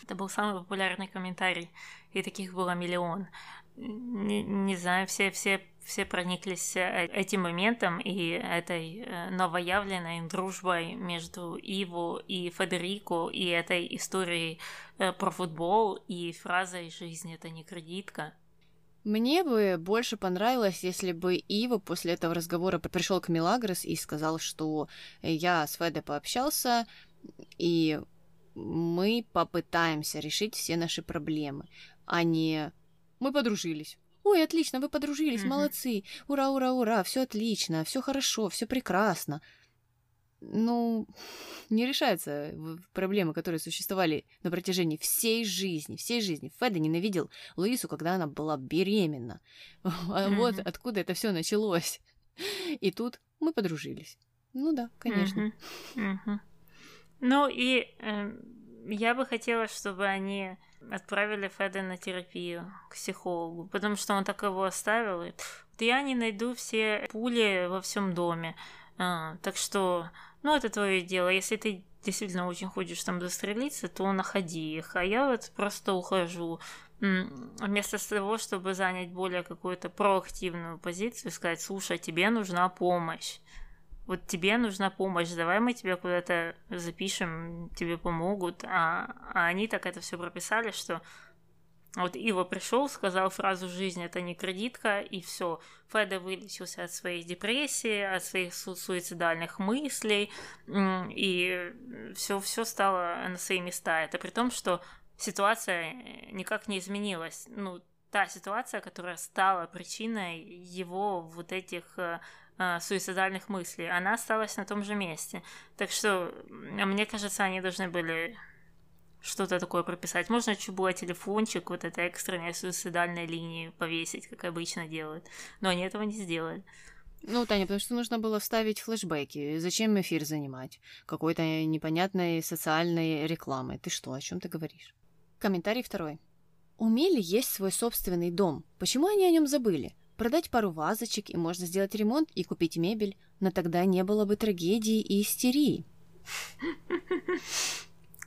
Speaker 1: Это был самый популярный комментарий, и таких было миллион. Не, не знаю, все, все, все прониклись э, этим моментом и этой э, новоявленной дружбой между Иво и Федерико, и этой историей э, про футбол, и фразой «жизнь — это не кредитка».
Speaker 2: Мне бы больше понравилось, если бы Ива после этого разговора пришел к Милагрос и сказал, что я с Федой пообщался, и мы попытаемся решить все наши проблемы, а не мы подружились. Ой, отлично, вы подружились, mm-hmm. молодцы. Ура, ура, ура, все отлично, все хорошо, все прекрасно. Ну, не решаются проблемы, которые существовали на протяжении всей жизни, всей жизни. Феда ненавидел Луису, когда она была беременна. Mm-hmm. Вот откуда это все началось. И тут мы подружились. Ну да, конечно.
Speaker 1: Mm-hmm. Ну и э, я бы хотела, чтобы они отправили Феда на терапию к психологу, потому что он так его оставил. И, вот я не найду все пули во всем доме. А, так что, ну, это твое дело. Если ты действительно очень хочешь там застрелиться, то находи их. А я вот просто ухожу. Вместо того, чтобы занять более какую-то проактивную позицию, сказать, слушай, тебе нужна помощь вот тебе нужна помощь, давай мы тебя куда-то запишем, тебе помогут. А, а они так это все прописали, что вот Ива пришел, сказал фразу «жизнь это не кредитка», и все. Феда вылечился от своей депрессии, от своих су- суицидальных мыслей, и все, все стало на свои места. Это при том, что ситуация никак не изменилась. Ну, та ситуация, которая стала причиной его вот этих э, суицидальных мыслей, она осталась на том же месте. Так что, мне кажется, они должны были что-то такое прописать. Можно чуть было телефончик, вот это экстренной суицидальной линии повесить, как обычно делают. Но они этого не сделали.
Speaker 2: Ну, Таня, потому что нужно было вставить флешбеки. Зачем эфир занимать? Какой-то непонятной социальной рекламой. Ты что, о чем ты говоришь? Комментарий второй. У Мели есть свой собственный дом. Почему они о нем забыли? Продать пару вазочек, и можно сделать ремонт и купить мебель, но тогда не было бы трагедии и истерии.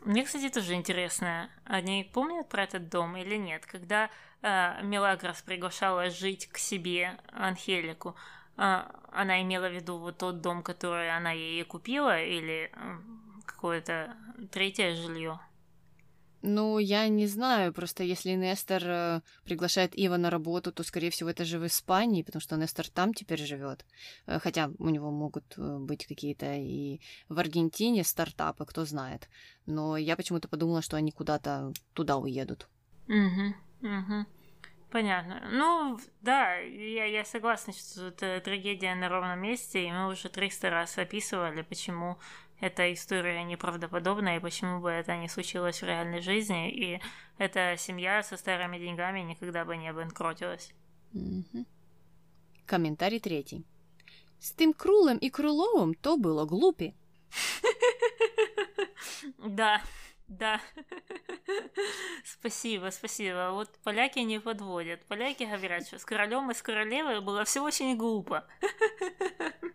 Speaker 1: Мне, кстати, тоже интересно, они помнят про этот дом или нет? Когда э, Мелагрос приглашала жить к себе Анхелику, э, она имела в виду вот тот дом, который она ей купила, или э, какое-то третье жилье?
Speaker 2: Ну, я не знаю, просто если Нестор э, приглашает Ива на работу, то, скорее всего, это же в Испании, потому что Нестор там теперь живет. Э, хотя у него могут э, быть какие-то и в Аргентине стартапы, кто знает. Но я почему-то подумала, что они куда-то туда уедут.
Speaker 1: Угу, угу. Понятно. Ну, да, я, я согласна, что это трагедия на ровном месте, и мы уже 300 раз описывали, почему эта история неправдоподобная, и почему бы это не случилось в реальной жизни, и эта семья со старыми деньгами никогда бы не обанкротилась.
Speaker 2: Угу. Комментарий третий. С тем Крулем и Круловым то было глупи.
Speaker 1: Да, да. спасибо, спасибо. Вот поляки не подводят. Поляки говорят, что с королем и с королевой было все очень глупо.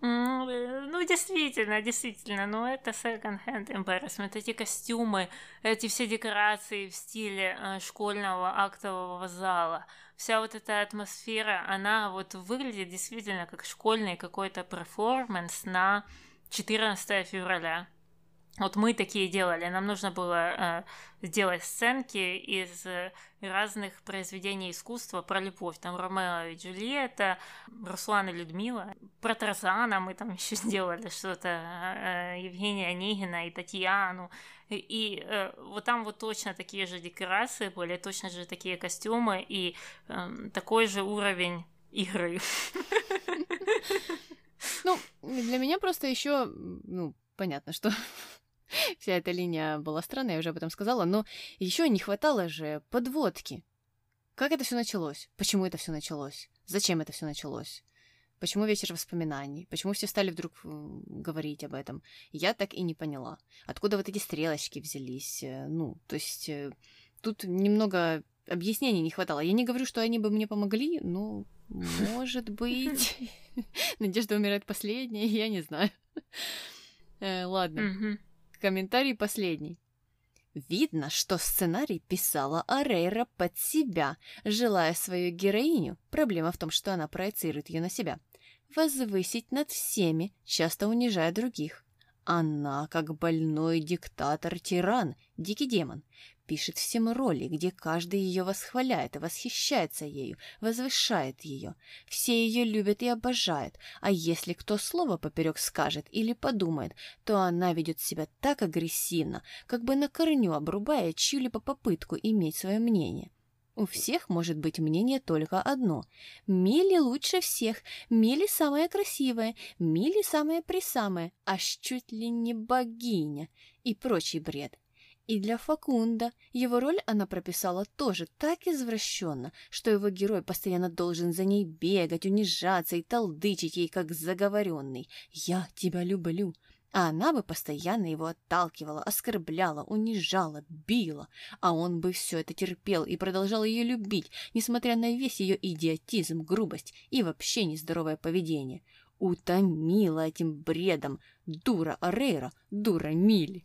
Speaker 1: Ну, действительно, действительно, но это second-hand embarrassment, эти костюмы, эти все декорации в стиле э, школьного актового зала, вся вот эта атмосфера, она вот выглядит действительно как школьный какой-то перформанс на 14 февраля. Вот мы такие делали. Нам нужно было э, сделать сценки из э, разных произведений искусства про любовь. Там Ромео и Джульетта, Руслан и Людмила. Про Тарзана мы там еще сделали что-то. Э, Евгения Онегина и Татьяну. И, и э, вот там вот точно такие же декорации были, точно же такие костюмы и э, такой же уровень игры.
Speaker 2: Ну, для меня просто еще, ну, понятно, что Вся эта линия была странная, я уже об этом сказала, но еще не хватало же подводки. Как это все началось? Почему это все началось? Зачем это все началось? Почему вечер воспоминаний? Почему все стали вдруг говорить об этом? Я так и не поняла. Откуда вот эти стрелочки взялись? Э, ну, то есть э, тут немного объяснений не хватало. Я не говорю, что они бы мне помогли, но может быть. Надежда умирает последняя, я не знаю. Э, ладно. Комментарий последний. Видно, что сценарий писала Арейра под себя, желая свою героиню, проблема в том, что она проецирует ее на себя, возвысить над всеми, часто унижая других. Она, как больной диктатор-тиран, дикий демон, пишет всем роли, где каждый ее восхваляет и восхищается ею, возвышает ее. Все ее любят и обожают, а если кто слово поперек скажет или подумает, то она ведет себя так агрессивно, как бы на корню обрубая чью-либо попытку иметь свое мнение. У всех может быть мнение только одно. Милли лучше всех, Милли самая красивая, Милли самая присамая, аж чуть ли не богиня и прочий бред. И для Факунда его роль она прописала тоже так извращенно, что его герой постоянно должен за ней бегать, унижаться и толдычить ей, как заговоренный. «Я тебя люблю, а она бы постоянно его отталкивала, оскорбляла, унижала, била, а он бы все это терпел и продолжал ее любить, несмотря на весь ее идиотизм, грубость и вообще нездоровое поведение. Утомила этим бредом дура Арейра, дура Мили.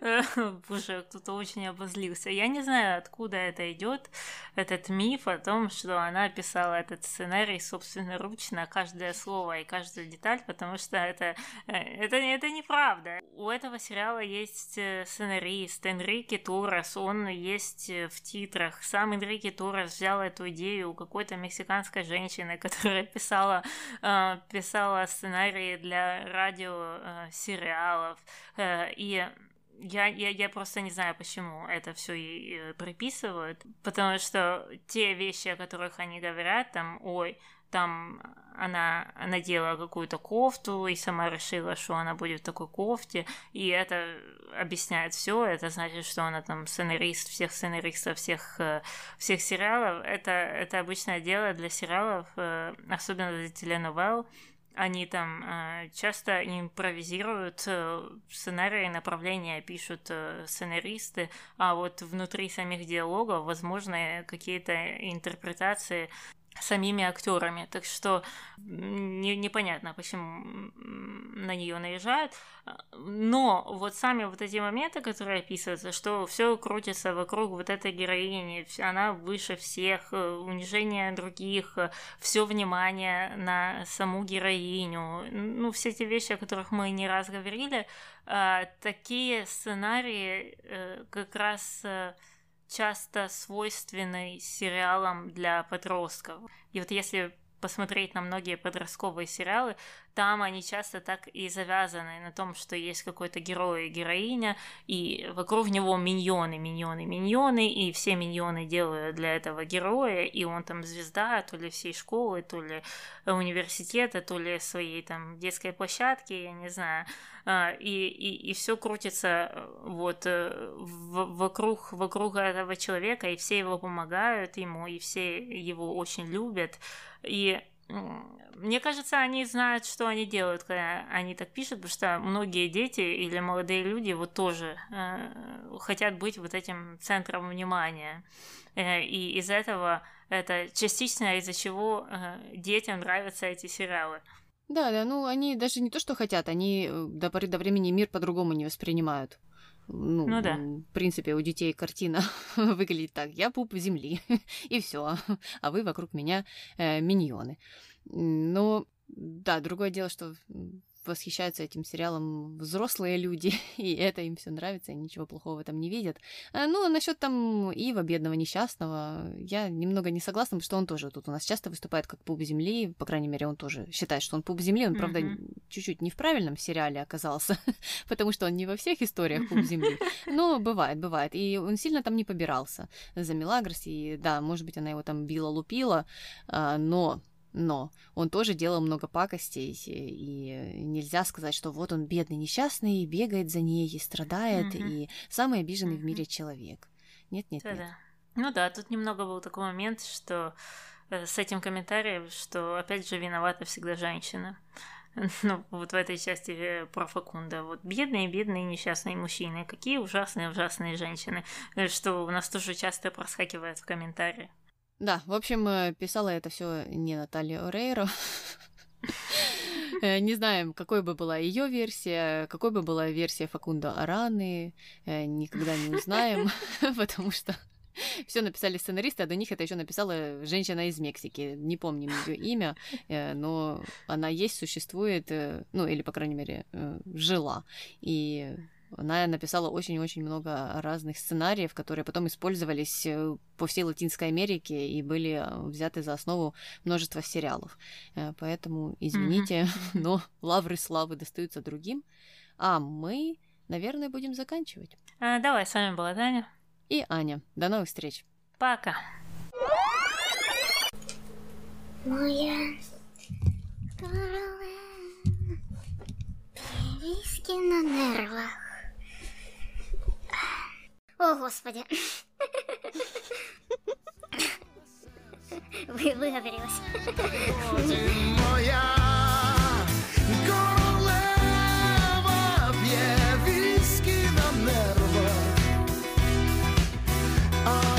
Speaker 1: Боже, кто-то очень обозлился. Я не знаю, откуда это идет, этот миф о том, что она писала этот сценарий собственноручно, каждое слово и каждую деталь, потому что это, э, это, это неправда. У этого сериала есть э, сценарист Энрике Торрес, он есть э, в титрах. Сам Энрике Торрес взял эту идею у какой-то мексиканской женщины, которая писала, писала сценарии для радиосериалов. И я, я, я просто не знаю, почему это все и э, приписывают, потому что те вещи, о которых они говорят, там, ой, там она надела какую-то кофту и сама решила, что она будет в такой кофте, и это объясняет все. Это значит, что она там сценарист всех сценаристов всех э, всех сериалов. Это это обычное дело для сериалов, э, особенно для теленовелл они там э, часто импровизируют э, сценарии, направления пишут э, сценаристы, а вот внутри самих диалогов возможны какие-то интерпретации самими актерами. Так что не, непонятно, почему на нее наезжают. Но вот сами вот эти моменты, которые описываются, что все крутится вокруг вот этой героини, она выше всех, э, унижение других, э, все внимание на саму героиню. Ну, все эти вещи, о которых мы не раз говорили, а, такие сценарии э, как раз часто свойственной сериалам для подростков. И вот если посмотреть на многие подростковые сериалы, там они часто так и завязаны на том, что есть какой-то герой и героиня, и вокруг него миньоны, миньоны, миньоны, и все миньоны делают для этого героя, и он там звезда то ли всей школы, то ли университета, то ли своей там детской площадки, я не знаю. А, и, и, и все крутится э, вот э, вокруг, вокруг этого человека, и все его помогают ему, и все его очень любят. И мне кажется, они знают, что они делают, когда они так пишут, потому что многие дети или молодые люди вот тоже э, хотят быть вот этим центром внимания. Э, и из этого это частично из-за чего э, детям нравятся эти сериалы.
Speaker 2: Да, да, ну они даже не то, что хотят, они э, до поры до времени мир по-другому не воспринимают. Ну,
Speaker 1: ну да.
Speaker 2: В принципе, у детей картина выглядит так: я пуп земли, и все, а вы вокруг меня э, миньоны. Но да, другое дело, что восхищаются этим сериалом взрослые люди, и это им все нравится, и ничего плохого в этом не видят. А, ну, насчет там Ива, бедного несчастного, я немного не согласна, потому что он тоже тут у нас часто выступает как пуп земли, по крайней мере, он тоже считает, что он пуп земли, он, mm-hmm. правда, чуть-чуть не в правильном сериале оказался, потому что он не во всех историях пуп земли, но бывает, бывает, и он сильно там не побирался за Мелагрос, и да, может быть, она его там била-лупила, а, но но он тоже делал много пакостей, и нельзя сказать, что вот он бедный, несчастный, бегает за ней и страдает, угу. и самый обиженный угу. в мире человек. Нет, нет, нет.
Speaker 1: Да. Ну да, тут немного был такой момент, что э, с этим комментарием, что опять же виновата всегда женщина. Ну, вот в этой части э, про Факунда. Вот бедные, бедные, несчастные мужчины. Какие ужасные, ужасные женщины. Э, что у нас тоже часто проскакивает в комментариях.
Speaker 2: Да, в общем, э, писала это все не Наталья Орейро. Э, не знаем, какой бы была ее версия, какой бы была версия Факунда Араны, э, никогда не узнаем, потому что все написали сценаристы, а до них это еще написала женщина из Мексики. Не помним ее имя, но она есть, существует, ну или, по крайней мере, жила. И она написала очень-очень много разных сценариев, которые потом использовались э, по всей Латинской Америке и были э, взяты за основу множества сериалов. Э, поэтому, извините, mm-hmm. но лавры славы достаются другим. А мы, наверное, будем заканчивать.
Speaker 1: А, давай, с вами была Таня.
Speaker 2: И Аня. До новых встреч.
Speaker 1: Пока. Моя
Speaker 6: Периски на нервах. О, господи. Вы, выговорилась. Oh